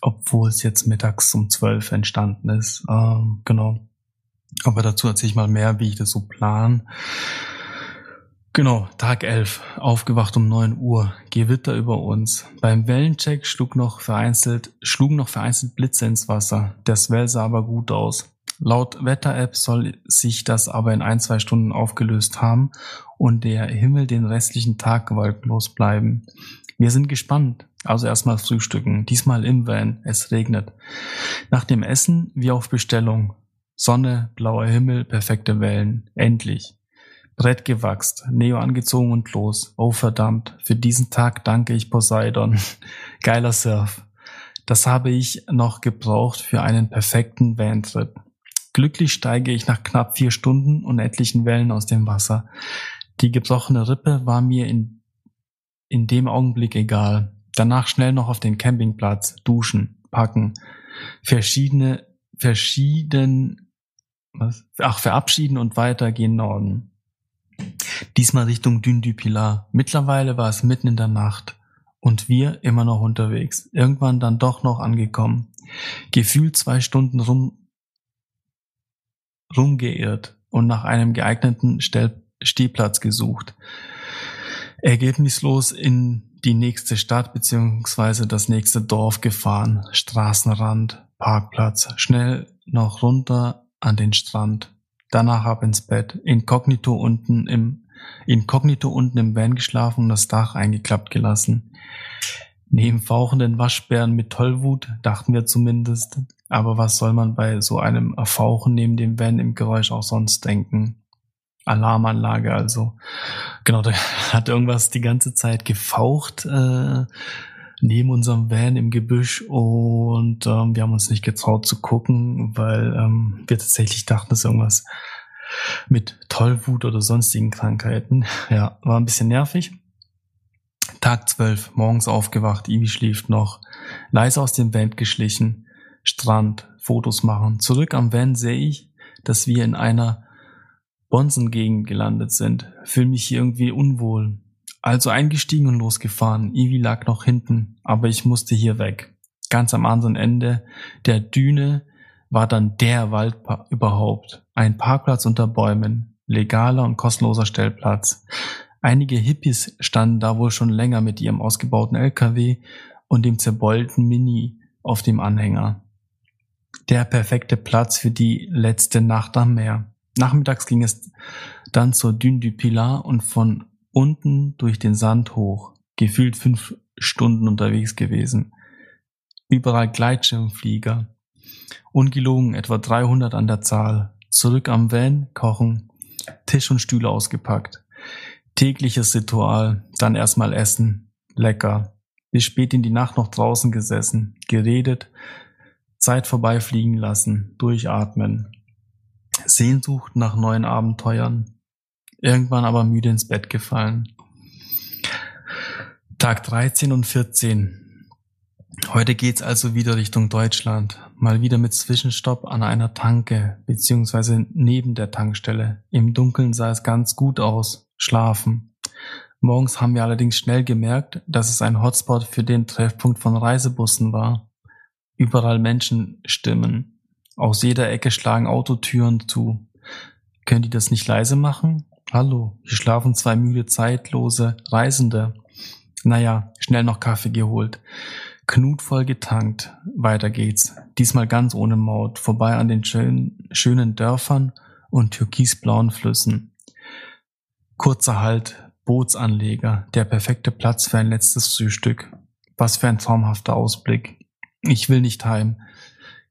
Obwohl es jetzt mittags um zwölf entstanden ist. Ähm, genau. Aber dazu erzähle ich mal mehr, wie ich das so plan. Genau, Tag 11, aufgewacht um 9 Uhr, Gewitter über uns. Beim Wellencheck schlug noch vereinzelt, schlugen noch vereinzelt Blitze ins Wasser. Der Swell sah aber gut aus. Laut Wetter-App soll sich das aber in ein, zwei Stunden aufgelöst haben und der Himmel den restlichen Tag wolkenlos bleiben. Wir sind gespannt. Also erstmal frühstücken. Diesmal im Van. Es regnet. Nach dem Essen wie auf Bestellung. Sonne, blauer Himmel, perfekte Wellen. Endlich. Brett gewachst, Neo angezogen und los. Oh verdammt, für diesen Tag danke ich Poseidon. (laughs) Geiler Surf. Das habe ich noch gebraucht für einen perfekten Van-Trip. Glücklich steige ich nach knapp vier Stunden und etlichen Wellen aus dem Wasser. Die gebrochene Rippe war mir in, in dem Augenblick egal. Danach schnell noch auf den Campingplatz, duschen, packen, verschiedene, verschieden, was? Ach, verabschieden und weiter gehen Norden. Diesmal Richtung Dune du Pilar. Mittlerweile war es mitten in der Nacht und wir immer noch unterwegs. Irgendwann dann doch noch angekommen. Gefühlt zwei Stunden rum, rumgeirrt und nach einem geeigneten Stell Stehplatz gesucht. Ergebnislos in die nächste Stadt beziehungsweise das nächste Dorf gefahren. Straßenrand, Parkplatz, schnell noch runter an den Strand danach ab ins Bett, inkognito unten im inkognito unten im Van geschlafen und das Dach eingeklappt gelassen. Neben fauchenden Waschbären mit Tollwut, dachten wir zumindest. Aber was soll man bei so einem Fauchen neben dem Van im Geräusch auch sonst denken? Alarmanlage also. Genau, da (laughs) hat irgendwas die ganze Zeit gefaucht. Äh, neben unserem Van im Gebüsch und ähm, wir haben uns nicht getraut zu gucken, weil ähm, wir tatsächlich dachten, dass irgendwas mit Tollwut oder sonstigen Krankheiten. (laughs) Ja, war ein bisschen nervig. Tag 12, morgens aufgewacht, Ivi schläft noch, leise aus dem Van geschlichen, Strand, Fotos machen. Zurück am Van sehe ich, dass wir in einer Bonsengegend gelandet sind. Fühle mich hier irgendwie unwohl. Also eingestiegen und losgefahren. Ivi lag noch hinten, aber ich musste hier weg. Ganz am anderen Ende der Düne war dann der Wald überhaupt. Ein Parkplatz unter Bäumen, legaler und kostenloser Stellplatz. Einige Hippies standen da wohl schon länger mit ihrem ausgebauten LKW und dem zerbeulten Mini auf dem Anhänger. Der perfekte Platz für die letzte Nacht am Meer. Nachmittags ging es dann zur Dune du Pilar und von unten durch den Sand hoch, gefühlt fünf Stunden unterwegs gewesen. Überall Gleitschirmflieger. Ungelogen etwa 300 an der Zahl. Zurück am Van, kochen, Tisch und Stühle ausgepackt. Tägliches Ritual, dann erstmal essen, lecker. Bis spät in die Nacht noch draußen gesessen, geredet, Zeit vorbeifliegen lassen, durchatmen. Sehnsucht nach neuen Abenteuern, irgendwann aber müde ins Bett gefallen. Tag 13 und 14. Heute geht's also wieder Richtung Deutschland. Mal wieder mit Zwischenstopp an einer Tanke, beziehungsweise neben der Tankstelle. Im Dunkeln sah es ganz gut aus. Schlafen. Morgens haben wir allerdings schnell gemerkt, dass es ein Hotspot für den Treffpunkt von Reisebussen war. Überall Menschenstimmen. Aus jeder Ecke schlagen Autotüren zu. Können die das nicht leise machen? Hallo, hier schlafen zwei müde, zeitlose Reisende. Naja, schnell noch Kaffee geholt. Knut voll getankt. Weiter geht's. Diesmal ganz ohne Maut. Vorbei an den schönen, schönen Dörfern und türkisblauen Flüssen. Kurzer Halt. Bootsanleger. Der perfekte Platz für ein letztes Frühstück. Was für ein traumhafter Ausblick. Ich will nicht heim.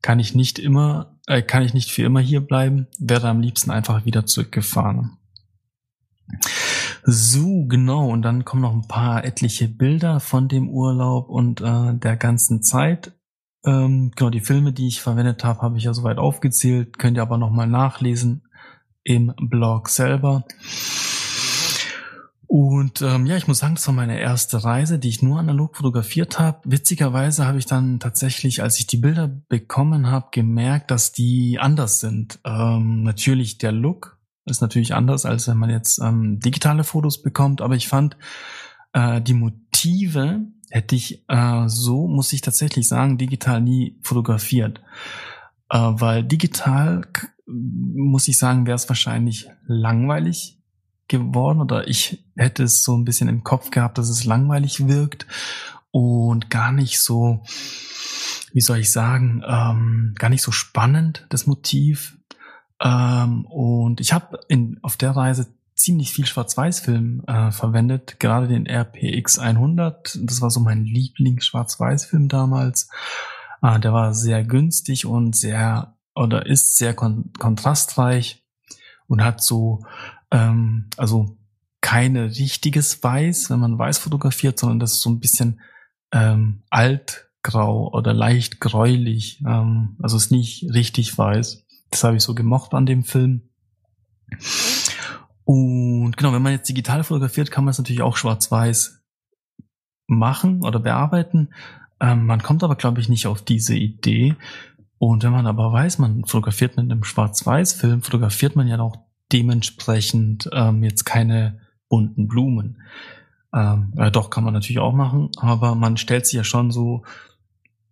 Kann ich nicht immer, äh, kann ich nicht für immer hier bleiben? Wäre am liebsten einfach wieder zurückgefahren. So, genau. Und dann kommen noch ein paar etliche Bilder von dem Urlaub und äh, der ganzen Zeit. Ähm, genau, die Filme, die ich verwendet habe, habe ich ja soweit aufgezählt. Könnt ihr aber nochmal nachlesen im Blog selber. Und ähm, ja, ich muss sagen, das war meine erste Reise, die ich nur analog fotografiert habe. Witzigerweise habe ich dann tatsächlich, als ich die Bilder bekommen habe, gemerkt, dass die anders sind. Ähm, natürlich der Look ist natürlich anders, als wenn man jetzt ähm, digitale Fotos bekommt, aber ich fand äh, die Motive hätte ich äh, so, muss ich tatsächlich sagen, digital nie fotografiert. Äh, weil digital, muss ich sagen, wäre es wahrscheinlich langweilig geworden oder ich hätte es so ein bisschen im Kopf gehabt, dass es langweilig wirkt und gar nicht so, wie soll ich sagen, ähm, gar nicht so spannend, das Motiv. Ähm, und ich habe auf der Reise ziemlich viel Schwarz-Weiß-Film äh, verwendet, gerade den RPX 100. Das war so mein Lieblings-Schwarz-Weiß-Film damals. Äh, der war sehr günstig und sehr oder ist sehr kon kontrastreich und hat so ähm, also keine richtiges Weiß, wenn man Weiß fotografiert, sondern das ist so ein bisschen ähm, altgrau oder leicht gräulich. Ähm, also ist nicht richtig weiß. Das habe ich so gemocht an dem Film. Und genau, wenn man jetzt digital fotografiert, kann man es natürlich auch schwarz-weiß machen oder bearbeiten. Ähm, man kommt aber, glaube ich, nicht auf diese Idee. Und wenn man aber weiß, man fotografiert mit einem Schwarz-Weiß-Film, fotografiert man ja auch dementsprechend ähm, jetzt keine bunten Blumen. Ähm, ja, doch, kann man natürlich auch machen, aber man stellt sich ja schon so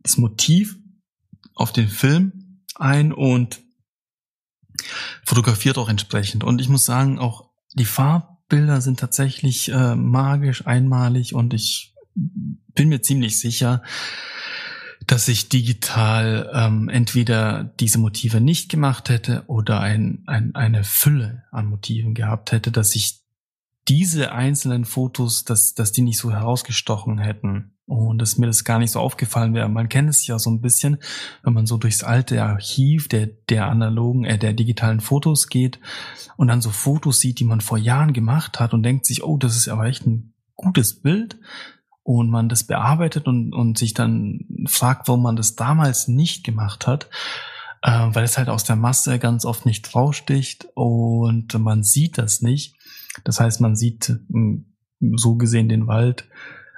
das Motiv auf den Film ein und fotografiert auch entsprechend. Und ich muss sagen, auch die Farbbilder sind tatsächlich äh, magisch, einmalig und ich bin mir ziemlich sicher, dass ich digital ähm, entweder diese Motive nicht gemacht hätte oder ein, ein, eine Fülle an Motiven gehabt hätte, dass ich diese einzelnen Fotos, dass, dass die nicht so herausgestochen hätten und dass mir das gar nicht so aufgefallen wäre. Man kennt es ja so ein bisschen, wenn man so durchs alte Archiv der, der analogen, äh, der digitalen Fotos geht und dann so Fotos sieht, die man vor Jahren gemacht hat und denkt sich, oh, das ist aber echt ein gutes Bild und man das bearbeitet und, und sich dann fragt, warum man das damals nicht gemacht hat, äh, weil es halt aus der Masse ganz oft nicht raussticht und man sieht das nicht. Das heißt, man sieht hm, so gesehen den Wald,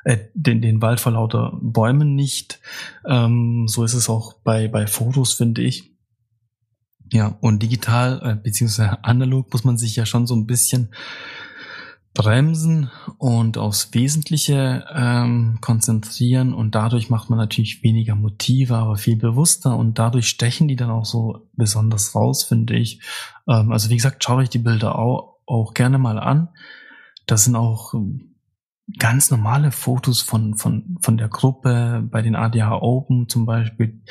äh, den, den Wald vor lauter Bäumen nicht. Ähm, so ist es auch bei, bei Fotos, finde ich. Ja, und digital äh, beziehungsweise analog muss man sich ja schon so ein bisschen bremsen und aufs Wesentliche ähm, konzentrieren und dadurch macht man natürlich weniger Motive, aber viel bewusster und dadurch stechen die dann auch so besonders raus, finde ich. Ähm, also wie gesagt, schaut euch die Bilder auch, auch gerne mal an. Das sind auch ganz normale Fotos von, von, von der Gruppe bei den ADH Open zum Beispiel,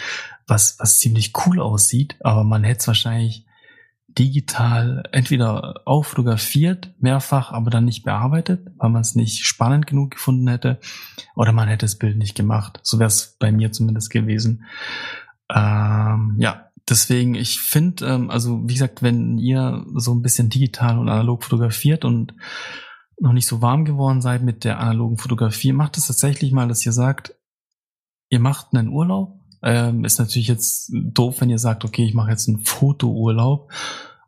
was, was ziemlich cool aussieht, aber man hätte es wahrscheinlich digital entweder auch fotografiert, mehrfach, aber dann nicht bearbeitet, weil man es nicht spannend genug gefunden hätte, oder man hätte das Bild nicht gemacht. So wäre es bei mir zumindest gewesen. Ähm, ja, deswegen, ich finde, ähm, also wie gesagt, wenn ihr so ein bisschen digital und analog fotografiert und noch nicht so warm geworden seid mit der analogen Fotografie, macht es tatsächlich mal, dass ihr sagt, ihr macht einen Urlaub ähm, ist natürlich jetzt doof, wenn ihr sagt, okay, ich mache jetzt einen Fotourlaub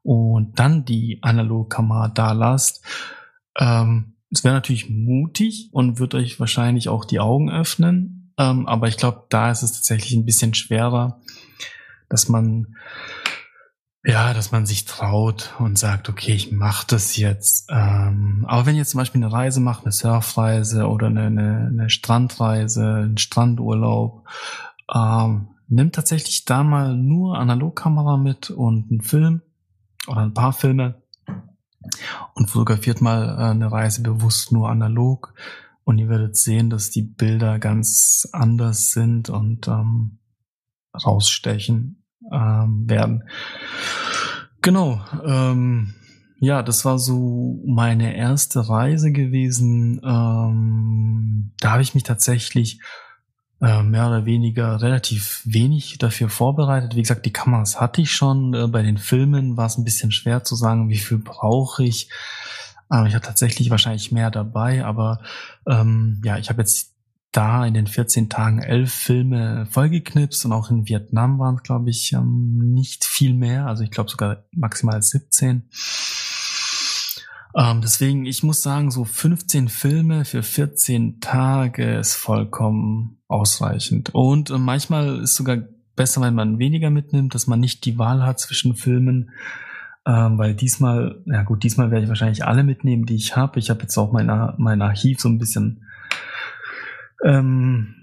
und dann die Analogkamera da lasst. Ähm, es wäre natürlich mutig und wird euch wahrscheinlich auch die Augen öffnen. Ähm, aber ich glaube, da ist es tatsächlich ein bisschen schwerer, dass man ja, dass man sich traut und sagt, okay, ich mache das jetzt. Ähm, aber wenn ihr zum Beispiel eine Reise macht, eine Surfreise oder eine, eine, eine Strandreise, einen Strandurlaub, ähm, nimmt tatsächlich da mal nur Analogkamera mit und einen Film oder ein paar Filme und fotografiert mal äh, eine Reise bewusst nur analog und ihr werdet sehen, dass die Bilder ganz anders sind und ähm, rausstechen ähm, werden. Genau. Ähm, ja, das war so meine erste Reise gewesen. Ähm, da habe ich mich tatsächlich äh, mehr oder weniger relativ wenig dafür vorbereitet. Wie gesagt, die Kameras hatte ich schon. Äh, bei den Filmen war es ein bisschen schwer zu sagen, wie viel brauche ich. Aber ich hatte tatsächlich wahrscheinlich mehr dabei. Aber ähm, ja, ich habe jetzt da in den 14 Tagen elf Filme vollgeknipst und auch in Vietnam waren es, glaube ich, ähm, nicht viel mehr. Also ich glaube sogar maximal 17. Ähm, deswegen, ich muss sagen, so 15 Filme für 14 Tage ist vollkommen ausreichend. Und äh, manchmal ist sogar besser, wenn man weniger mitnimmt, dass man nicht die Wahl hat zwischen Filmen. Ähm, weil diesmal, ja gut, diesmal werde ich wahrscheinlich alle mitnehmen, die ich habe. Ich habe jetzt auch mein, mein Archiv so ein bisschen ähm,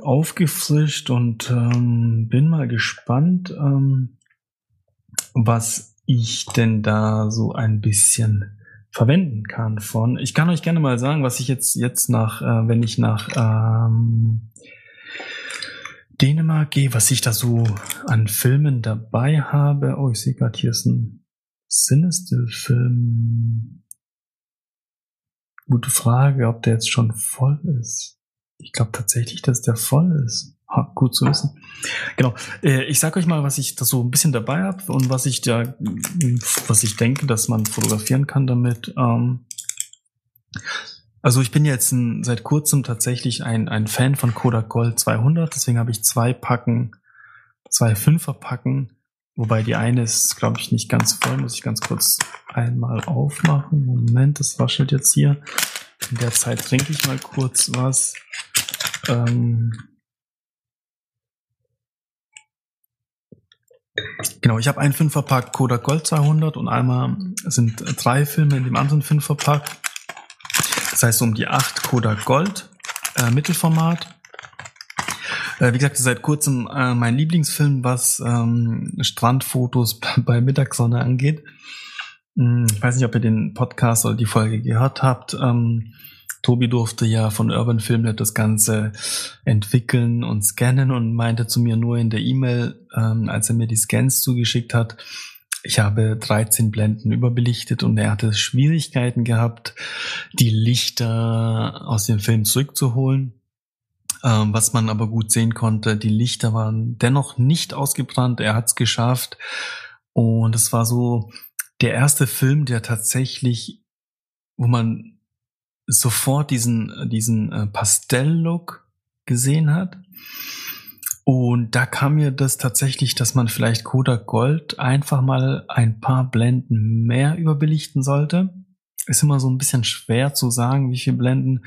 aufgefrischt und ähm, bin mal gespannt, ähm, was ich denn da so ein bisschen verwenden kann von. Ich kann euch gerne mal sagen, was ich jetzt jetzt nach, äh, wenn ich nach ähm, Dänemark gehe, was ich da so an Filmen dabei habe. Oh, ich sehe gerade hier ist ein Cinestill-Film. Gute Frage, ob der jetzt schon voll ist. Ich glaube tatsächlich, dass der voll ist. Ha, gut zu wissen. Genau. Äh, ich sage euch mal, was ich da so ein bisschen dabei habe und was ich da, was ich denke, dass man fotografieren kann damit. Ähm, also ich bin jetzt ein, seit kurzem tatsächlich ein, ein Fan von Kodak Gold 200, deswegen habe ich zwei Packen, zwei Fünfer Packen, wobei die eine ist, glaube ich, nicht ganz voll, muss ich ganz kurz einmal aufmachen. Moment, das raschelt jetzt hier. In der Zeit trinke ich mal kurz was. Ähm genau, ich habe einen Fünferpack Kodak Gold 200 und einmal sind drei Filme in dem anderen Fünferpack. Das heißt um die acht Kodak Gold äh, Mittelformat. Äh, wie gesagt, seit kurzem äh, mein Lieblingsfilm, was ähm, Strandfotos (laughs) bei Mittagssonne angeht. Hm, ich weiß nicht, ob ihr den Podcast oder die Folge gehört habt. Ähm, Tobi durfte ja von Urban Filmnet das Ganze entwickeln und scannen und meinte zu mir nur in der E-Mail, ähm, als er mir die Scans zugeschickt hat, ich habe 13 Blenden überbelichtet und er hatte Schwierigkeiten gehabt, die Lichter aus dem Film zurückzuholen. Ähm, was man aber gut sehen konnte, die Lichter waren dennoch nicht ausgebrannt. Er hat es geschafft. Und es war so der erste Film, der tatsächlich, wo man sofort diesen, diesen äh, Pastell-Look gesehen hat. Und da kam mir das tatsächlich, dass man vielleicht Kodak Gold einfach mal ein paar Blenden mehr überbelichten sollte. Ist immer so ein bisschen schwer zu sagen, wie viel Blenden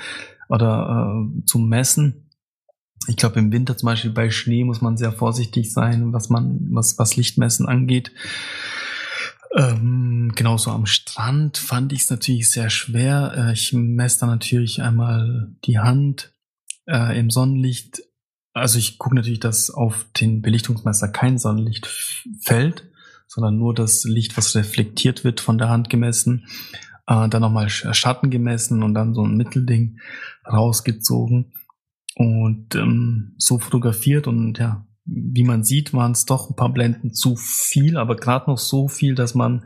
oder äh, zu messen. Ich glaube, im Winter zum Beispiel bei Schnee muss man sehr vorsichtig sein, was man, was, was Lichtmessen angeht. Ähm, genauso am Strand fand ich es natürlich sehr schwer. Äh, ich messe da natürlich einmal die Hand äh, im Sonnenlicht. Also ich gucke natürlich, dass auf den Belichtungsmesser kein Sonnenlicht fällt, sondern nur das Licht, was reflektiert wird, von der Hand gemessen. Äh, dann nochmal Schatten gemessen und dann so ein Mittelding rausgezogen und ähm, so fotografiert und ja, wie man sieht, waren es doch ein paar Blenden zu viel, aber gerade noch so viel, dass man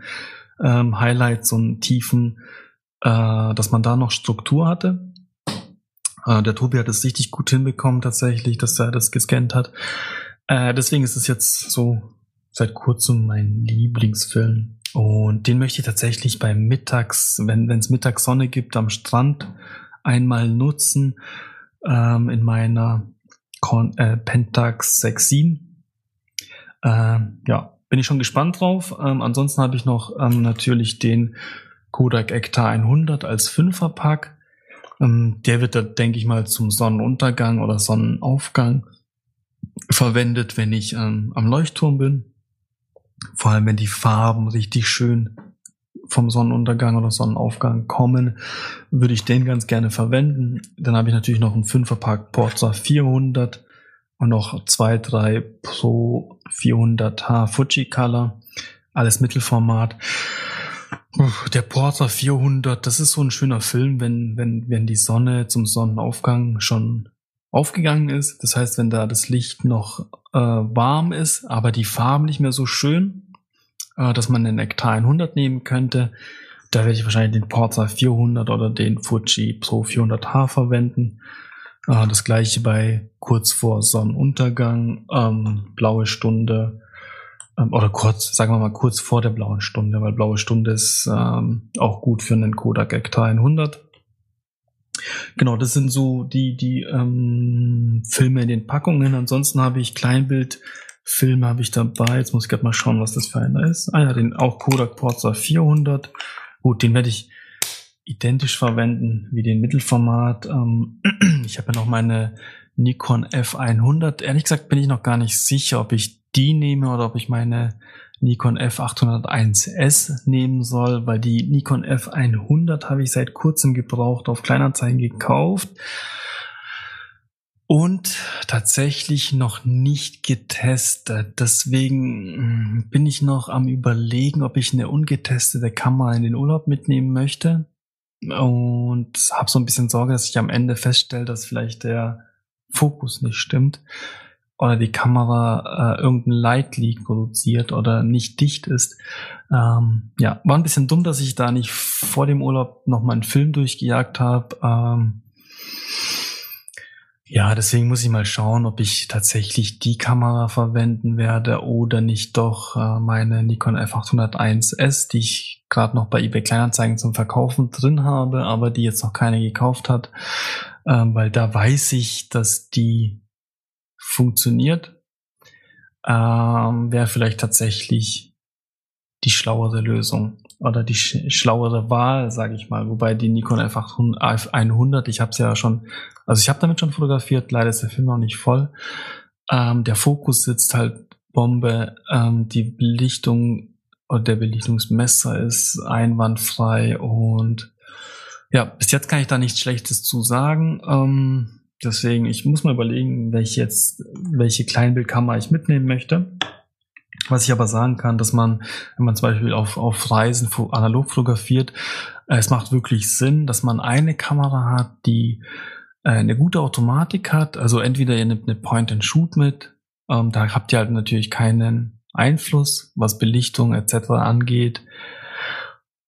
ähm, Highlights und Tiefen, äh, dass man da noch Struktur hatte. Äh, der Tobi hat es richtig gut hinbekommen tatsächlich, dass er das gescannt hat. Äh, deswegen ist es jetzt so seit kurzem mein Lieblingsfilm. Und den möchte ich tatsächlich beim Mittags, wenn es Mittagssonne gibt, am Strand einmal nutzen ähm, in meiner Con äh, Pentax 6.7. Äh, ja, bin ich schon gespannt drauf. Ähm, ansonsten habe ich noch ähm, natürlich den Kodak Ektar 100 als Fünferpack. Ähm, der wird da, denke ich mal, zum Sonnenuntergang oder Sonnenaufgang verwendet, wenn ich ähm, am Leuchtturm bin. Vor allem, wenn die Farben richtig schön vom Sonnenuntergang oder Sonnenaufgang kommen, würde ich den ganz gerne verwenden. Dann habe ich natürlich noch einen Fünferpack Porza 400 und noch zwei, drei Pro 400H Fuji Color, alles Mittelformat. Der Porter 400, das ist so ein schöner Film, wenn, wenn, wenn die Sonne zum Sonnenaufgang schon aufgegangen ist. Das heißt, wenn da das Licht noch äh, warm ist, aber die Farben nicht mehr so schön, äh, dass man den Nektar 100 nehmen könnte. Da werde ich wahrscheinlich den Porza 400 oder den Fuji Pro 400H verwenden. Äh, das gleiche bei kurz vor Sonnenuntergang, ähm, blaue Stunde ähm, oder kurz, sagen wir mal kurz vor der blauen Stunde, weil blaue Stunde ist ähm, auch gut für einen Kodak Ektar 100. Genau, das sind so die, die ähm, Filme in den Packungen. Ansonsten habe ich Kleinbild Filme habe ich dabei. Jetzt muss ich gerade mal schauen, was das für einer ist. Ah ja, den auch Kodak Porza 400. Gut, den werde ich identisch verwenden wie den Mittelformat. Ähm, (clears throat) ich habe ja noch meine Nikon F100. Ehrlich gesagt bin ich noch gar nicht sicher, ob ich die nehme oder ob ich meine Nikon F801S nehmen soll, weil die Nikon F100 habe ich seit kurzem gebraucht, auf Kleinanzeigen gekauft und tatsächlich noch nicht getestet. Deswegen hm, bin ich noch am überlegen, ob ich eine ungetestete Kamera in den Urlaub mitnehmen möchte. Und habe so ein bisschen Sorge, dass ich am Ende feststelle, dass vielleicht der Fokus nicht stimmt oder die Kamera äh, irgendein Light produziert oder nicht dicht ist. Ähm, ja, war ein bisschen dumm, dass ich da nicht vor dem Urlaub noch mal einen Film durchgejagt habe. Ähm, ja, deswegen muss ich mal schauen, ob ich tatsächlich die Kamera verwenden werde oder nicht doch äh, meine Nikon F801S, die ich gerade noch bei eBay Kleinanzeigen zum Verkaufen drin habe, aber die jetzt noch keine gekauft hat, ähm, weil da weiß ich, dass die funktioniert. Ähm, Wäre vielleicht tatsächlich die schlauere Lösung oder die sch schlauere Wahl, sage ich mal. Wobei die Nikon F100, ich habe es ja schon, also ich habe damit schon fotografiert, leider ist der Film noch nicht voll. Ähm, der Fokus sitzt halt Bombe, ähm, die Belichtung oder der Belichtungsmesser ist einwandfrei und ja, bis jetzt kann ich da nichts Schlechtes zu sagen. Ähm, deswegen, ich muss mal überlegen, welche jetzt, welche Kleinbildkamera ich mitnehmen möchte. Was ich aber sagen kann, dass man, wenn man zum Beispiel auf, auf Reisen analog fotografiert, äh, es macht wirklich Sinn, dass man eine Kamera hat, die eine gute Automatik hat. Also entweder ihr nehmt eine Point-and-Shoot mit, ähm, da habt ihr halt natürlich keinen Einfluss, was Belichtung etc. angeht.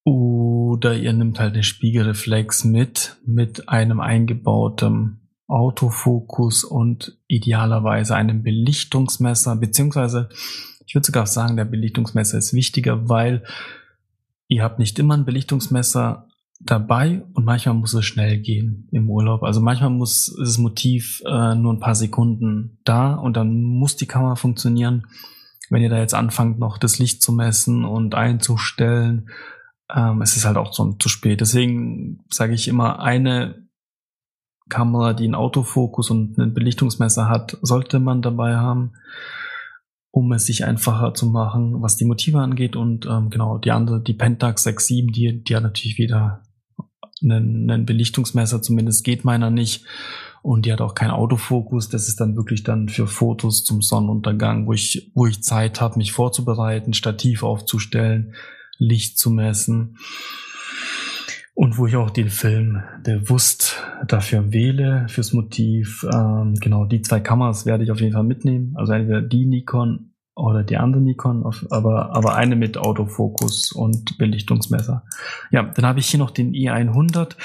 Oder ihr nehmt halt eine Spiegelreflex mit, mit einem eingebauten Autofokus und idealerweise einem Belichtungsmesser, beziehungsweise ich würde sogar sagen, der Belichtungsmesser ist wichtiger, weil ihr habt nicht immer ein Belichtungsmesser dabei und manchmal muss es schnell gehen im Urlaub. Also manchmal muss das Motiv äh, nur ein paar Sekunden da und dann muss die Kamera funktionieren. Wenn ihr da jetzt anfangt, noch das Licht zu messen und einzustellen, ähm, es ist halt auch so zu spät. Deswegen sage ich immer, eine Kamera, die einen Autofokus und ein Belichtungsmesser hat, sollte man dabei haben um es sich einfacher zu machen, was die Motive angeht. Und ähm, genau, die andere, die Pentax 6.7, die, die hat natürlich wieder einen, einen Belichtungsmesser, zumindest geht meiner nicht. Und die hat auch keinen Autofokus. Das ist dann wirklich dann für Fotos zum Sonnenuntergang, wo ich, wo ich Zeit habe, mich vorzubereiten, Stativ aufzustellen, Licht zu messen und wo ich auch den Film bewusst dafür wähle, fürs Motiv. Ähm, genau, die zwei Kameras werde ich auf jeden Fall mitnehmen. Also entweder die Nikon oder die andere Nikon, auf, aber, aber eine mit Autofokus und Belichtungsmesser. Ja, dann habe ich hier noch den E100.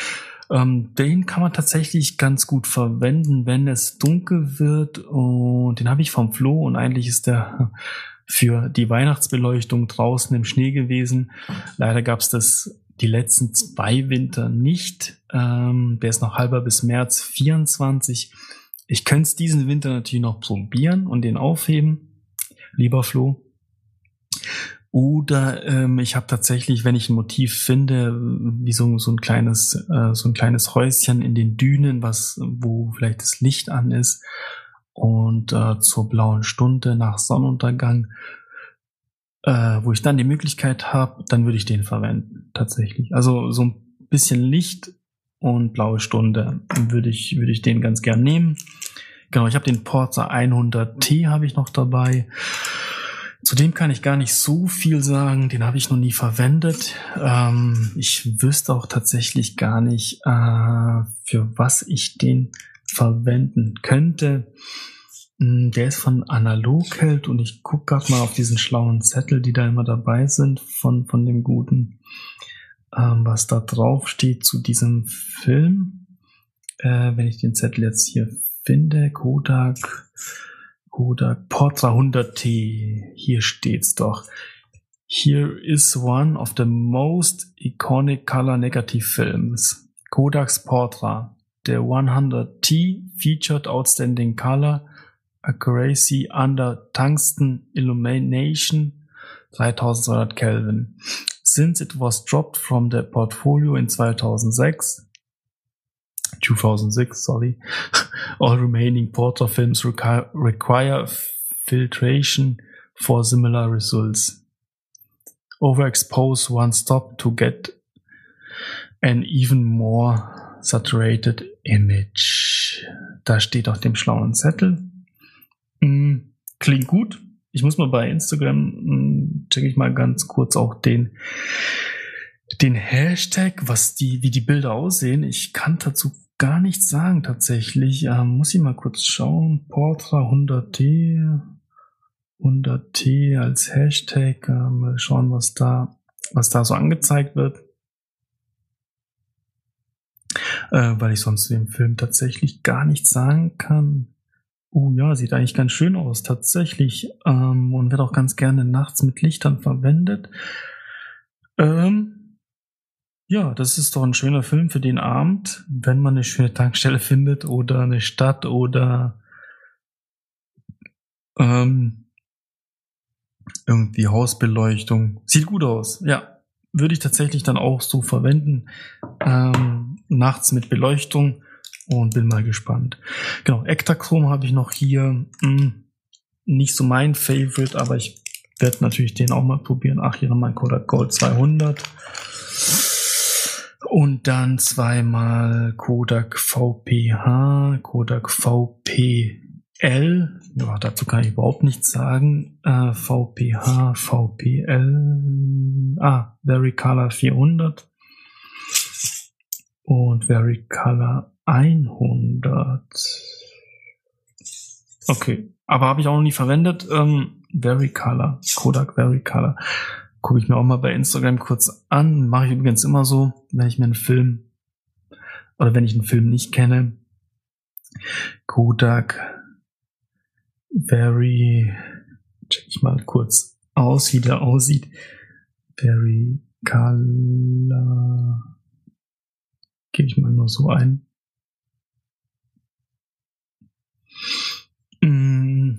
Ähm, den kann man tatsächlich ganz gut verwenden, wenn es dunkel wird. Und den habe ich vom Flo und eigentlich ist der (laughs) für die Weihnachtsbeleuchtung draußen im Schnee gewesen. Leider gab es das die letzten zwei Winter nicht. Ähm, der ist noch halber bis März 24. Ich könnte es diesen Winter natürlich noch probieren und den aufheben, lieber Flo. Oder ähm, ich habe tatsächlich, wenn ich ein Motiv finde, wie so, so ein kleines, äh, so ein kleines Häuschen in den Dünen, was, wo vielleicht das Licht an ist, und äh, zur blauen Stunde nach Sonnenuntergang äh, wo ich dann die Möglichkeit habe, dann würde ich den verwenden, tatsächlich. Also so ein bisschen Licht und blaue Stunde würde ich, würde ich den ganz gern nehmen. Genau, ich habe den Porzer 100T habe ich noch dabei. Zudem kann ich gar nicht so viel sagen, den habe ich noch nie verwendet. Ähm, ich wüsste auch tatsächlich gar nicht, äh, für was ich den verwenden könnte. Hm, der ist von Analog-Held und ich gucke gerade mal auf diesen schlauen Zettel, die da immer dabei sind, von, von dem Guten, ähm, was da drauf steht zu diesem Film. Äh, wenn ich den Zettel jetzt hier finde, Kodak, Kodak Portra 100T, hier steht's doch. Here is one of the most iconic color negative films. Kodak's Portra. The 100T featured outstanding color Accuracy under Tungsten Illumination 3200 Kelvin. since it was dropped from the portfolio in 2006, 2006, sorry, all remaining Porter films require, filtration for similar results. Overexpose one stop to get an even more saturated image. Da steht auf dem schlauen Zettel. Hm, klingt gut. Ich muss mal bei Instagram, hm, checke ich mal ganz kurz auch den, den Hashtag, was die, wie die Bilder aussehen. Ich kann dazu gar nichts sagen tatsächlich. Ähm, muss ich mal kurz schauen. Portra 100T. 100T als Hashtag. Äh, mal schauen, was da, was da so angezeigt wird. Äh, weil ich sonst zu dem Film tatsächlich gar nichts sagen kann. Oh ja, sieht eigentlich ganz schön aus, tatsächlich. Ähm, und wird auch ganz gerne nachts mit Lichtern verwendet. Ähm, ja, das ist doch ein schöner Film für den Abend, wenn man eine schöne Tankstelle (laughs) findet oder eine Stadt oder ähm, irgendwie Hausbeleuchtung. Sieht gut aus, ja. Würde ich tatsächlich dann auch so verwenden. Ähm, nachts mit Beleuchtung und bin mal gespannt. Genau, Ektachrom habe ich noch hier. Hm, nicht so mein Favorite, aber ich werde natürlich den auch mal probieren. Ach, hier nochmal Kodak Gold 200. Und dann zweimal Kodak VPH, Kodak VPL. Ja, dazu kann ich überhaupt nichts sagen. Äh, VPH, VPL. Ah, Very Color 400. Und Very Color 100. Okay, aber habe ich auch noch nie verwendet. Ähm, Very Color, Kodak Very Color. Gucke ich mir auch mal bei Instagram kurz an. Mache ich übrigens immer so, wenn ich mir einen Film oder wenn ich einen Film nicht kenne. Kodak Very, check ich mal kurz aus, wie der aussieht. Very Color. Gebe ich mal nur so ein. Mm,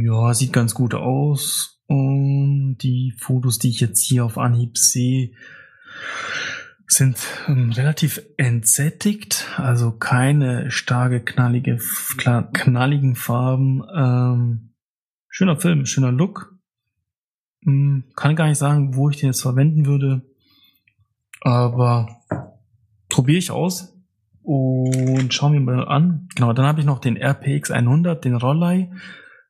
ja, sieht ganz gut aus. Und die Fotos, die ich jetzt hier auf Anhieb sehe, sind ähm, relativ entsättigt, also keine starke, knallige, knalligen Farben. Ähm, schöner Film, schöner Look. Ähm, kann gar nicht sagen, wo ich den jetzt verwenden würde, aber probiere ich aus und schauen wir mal an. Genau, dann habe ich noch den RPX 100, den Rollei.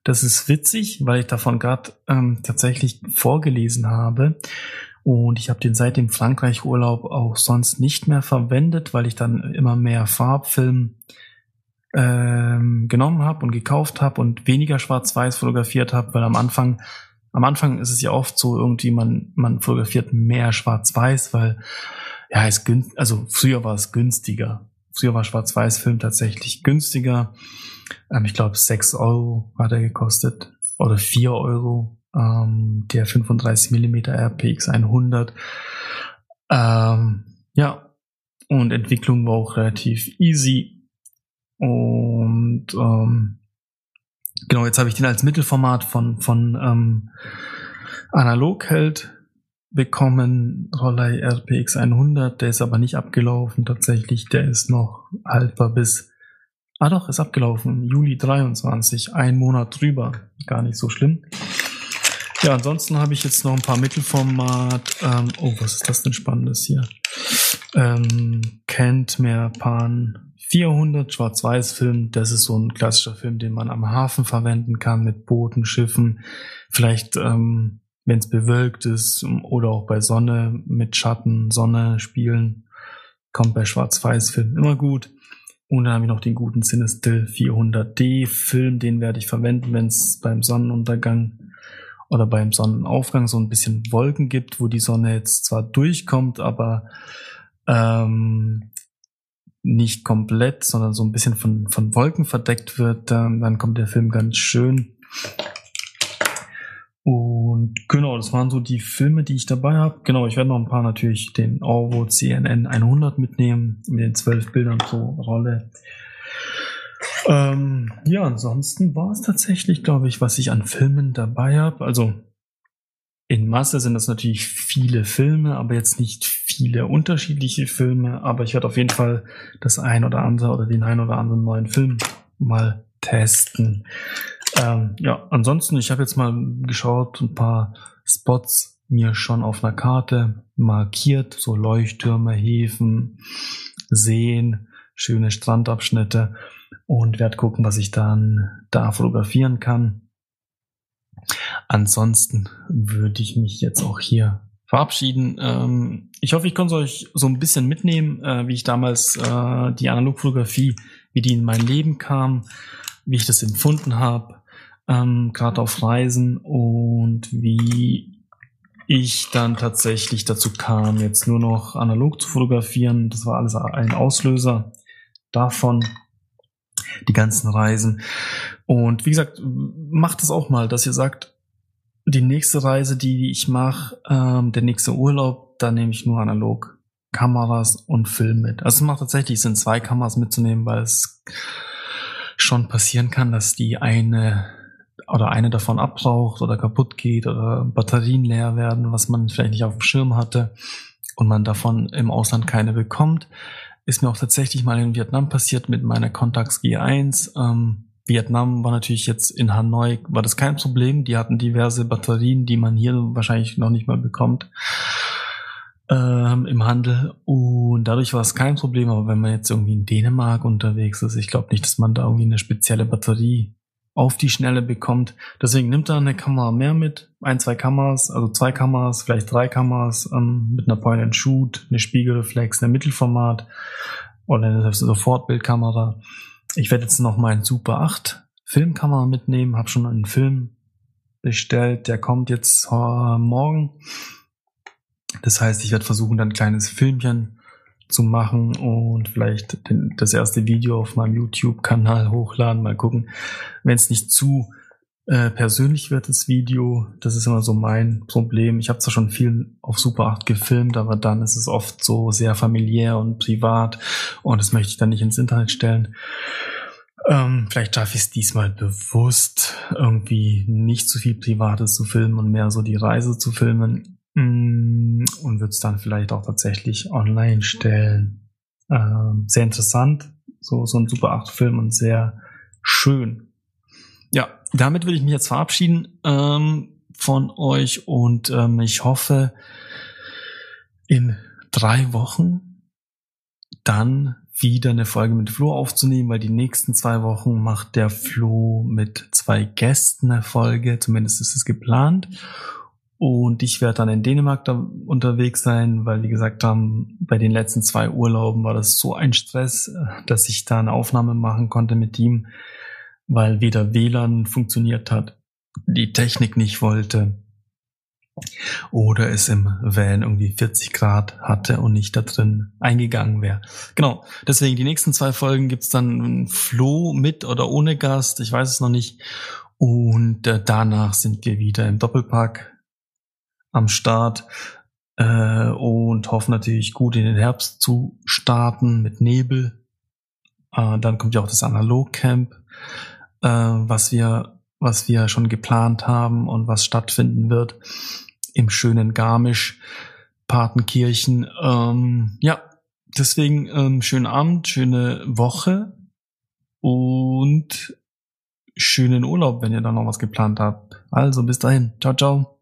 Das ist witzig, weil ich davon gerade ähm, tatsächlich vorgelesen habe. Und ich habe den seit dem Frankreich-Urlaub auch sonst nicht mehr verwendet, weil ich dann immer mehr Farbfilm ähm, genommen habe und gekauft habe und weniger schwarz-weiß fotografiert habe, weil am Anfang, am Anfang ist es ja oft so irgendwie, man, man fotografiert mehr schwarz-weiß, weil ja, es günst, also früher war es günstiger. Früher war Schwarz-Weiß-Film tatsächlich günstiger. Ähm, ich glaube, 6 Euro hat er gekostet oder 4 Euro. Ähm, der 35 mm RPX 100. Ähm, ja, und Entwicklung war auch relativ easy. Und ähm, genau, jetzt habe ich den als Mittelformat von, von ähm, Analog hält bekommen, Rollei RPX 100, der ist aber nicht abgelaufen tatsächlich, der ist noch haltbar bis, ah doch, ist abgelaufen, Juli 23, ein Monat drüber, gar nicht so schlimm. Ja, ansonsten habe ich jetzt noch ein paar Mittelformat, ähm, oh, was ist das denn Spannendes hier? Ähm, kennt mehr Pan 400 Schwarz-Weiß-Film, das ist so ein klassischer Film, den man am Hafen verwenden kann mit Booten, Schiffen, vielleicht ähm, wenn es bewölkt ist oder auch bei Sonne mit Schatten, Sonne spielen, kommt bei Schwarz-Weiß-Film immer gut. Und dann habe ich noch den guten Cinestill 400D Film, den werde ich verwenden, wenn es beim Sonnenuntergang oder beim Sonnenaufgang so ein bisschen Wolken gibt, wo die Sonne jetzt zwar durchkommt, aber ähm, nicht komplett, sondern so ein bisschen von, von Wolken verdeckt wird, dann, dann kommt der Film ganz schön. Und genau, das waren so die Filme, die ich dabei habe. Genau, ich werde noch ein paar natürlich den Orvo CNN 100 mitnehmen, mit den zwölf Bildern pro Rolle. Ähm, ja, ansonsten war es tatsächlich, glaube ich, was ich an Filmen dabei habe. Also in Masse sind das natürlich viele Filme, aber jetzt nicht viele unterschiedliche Filme. Aber ich werde auf jeden Fall das ein oder andere oder den ein oder anderen neuen Film mal testen. Ähm, ja, ansonsten, ich habe jetzt mal geschaut, ein paar Spots mir schon auf einer Karte markiert, so Leuchttürme, Häfen, Seen, schöne Strandabschnitte und werde gucken, was ich dann da fotografieren kann. Ansonsten würde ich mich jetzt auch hier verabschieden. Ähm, ich hoffe, ich konnte euch so ein bisschen mitnehmen, äh, wie ich damals äh, die Analogfotografie, wie die in mein Leben kam, wie ich das empfunden habe, ähm, gerade auf Reisen und wie ich dann tatsächlich dazu kam, jetzt nur noch analog zu fotografieren. Das war alles ein Auslöser davon die ganzen Reisen. Und wie gesagt, macht es auch mal, dass ihr sagt, die nächste Reise, die ich mache, ähm, der nächste Urlaub, da nehme ich nur analog Kameras und Film mit. Also es macht tatsächlich Sinn, zwei Kameras mitzunehmen, weil es schon passieren kann, dass die eine oder eine davon abbraucht oder kaputt geht oder Batterien leer werden, was man vielleicht nicht auf dem Schirm hatte und man davon im Ausland keine bekommt. Ist mir auch tatsächlich mal in Vietnam passiert mit meiner Contax G1. Ähm, Vietnam war natürlich jetzt in Hanoi, war das kein Problem. Die hatten diverse Batterien, die man hier wahrscheinlich noch nicht mal bekommt ähm, im Handel. Und dadurch war es kein Problem. Aber wenn man jetzt irgendwie in Dänemark unterwegs ist, ich glaube nicht, dass man da irgendwie eine spezielle Batterie auf die Schnelle bekommt. Deswegen nimmt er eine Kamera mehr mit, ein, zwei Kameras, also zwei Kameras, vielleicht drei Kameras ähm, mit einer Point and Shoot, eine Spiegelreflex, eine Mittelformat oder eine Sofortbildkamera. Ich werde jetzt noch meinen Super 8 Filmkamera mitnehmen, habe schon einen Film bestellt, der kommt jetzt äh, morgen. Das heißt, ich werde versuchen, dann ein kleines Filmchen zu machen und vielleicht den, das erste Video auf meinem YouTube-Kanal hochladen. Mal gucken, wenn es nicht zu äh, persönlich wird, das Video. Das ist immer so mein Problem. Ich habe zwar schon viel auf Super 8 gefilmt, aber dann ist es oft so sehr familiär und privat und das möchte ich dann nicht ins Internet stellen. Ähm, vielleicht schaffe ich es diesmal bewusst, irgendwie nicht zu viel Privates zu filmen und mehr so die Reise zu filmen. Mm, und würde es dann vielleicht auch tatsächlich online stellen. Ähm, sehr interessant, so, so ein Super 8 Film und sehr schön. Ja, damit will ich mich jetzt verabschieden ähm, von euch und ähm, ich hoffe, in drei Wochen dann wieder eine Folge mit Flo aufzunehmen, weil die nächsten zwei Wochen macht der Flo mit zwei Gästen eine Folge, zumindest ist es geplant. Und ich werde dann in Dänemark da unterwegs sein, weil die gesagt haben, bei den letzten zwei Urlauben war das so ein Stress, dass ich da eine Aufnahme machen konnte mit ihm, weil weder WLAN funktioniert hat, die Technik nicht wollte oder es im Van irgendwie 40 Grad hatte und nicht da drin eingegangen wäre. Genau, deswegen die nächsten zwei Folgen gibt's dann Flo mit oder ohne Gast, ich weiß es noch nicht. Und äh, danach sind wir wieder im Doppelpack am Start äh, und hoffen natürlich gut in den Herbst zu starten mit Nebel. Äh, dann kommt ja auch das Analog-Camp, äh, was wir, was wir schon geplant haben und was stattfinden wird im schönen Garmisch, Patenkirchen. Ähm, ja, deswegen ähm, schönen Abend, schöne Woche und schönen Urlaub, wenn ihr da noch was geplant habt. Also bis dahin. Ciao, ciao.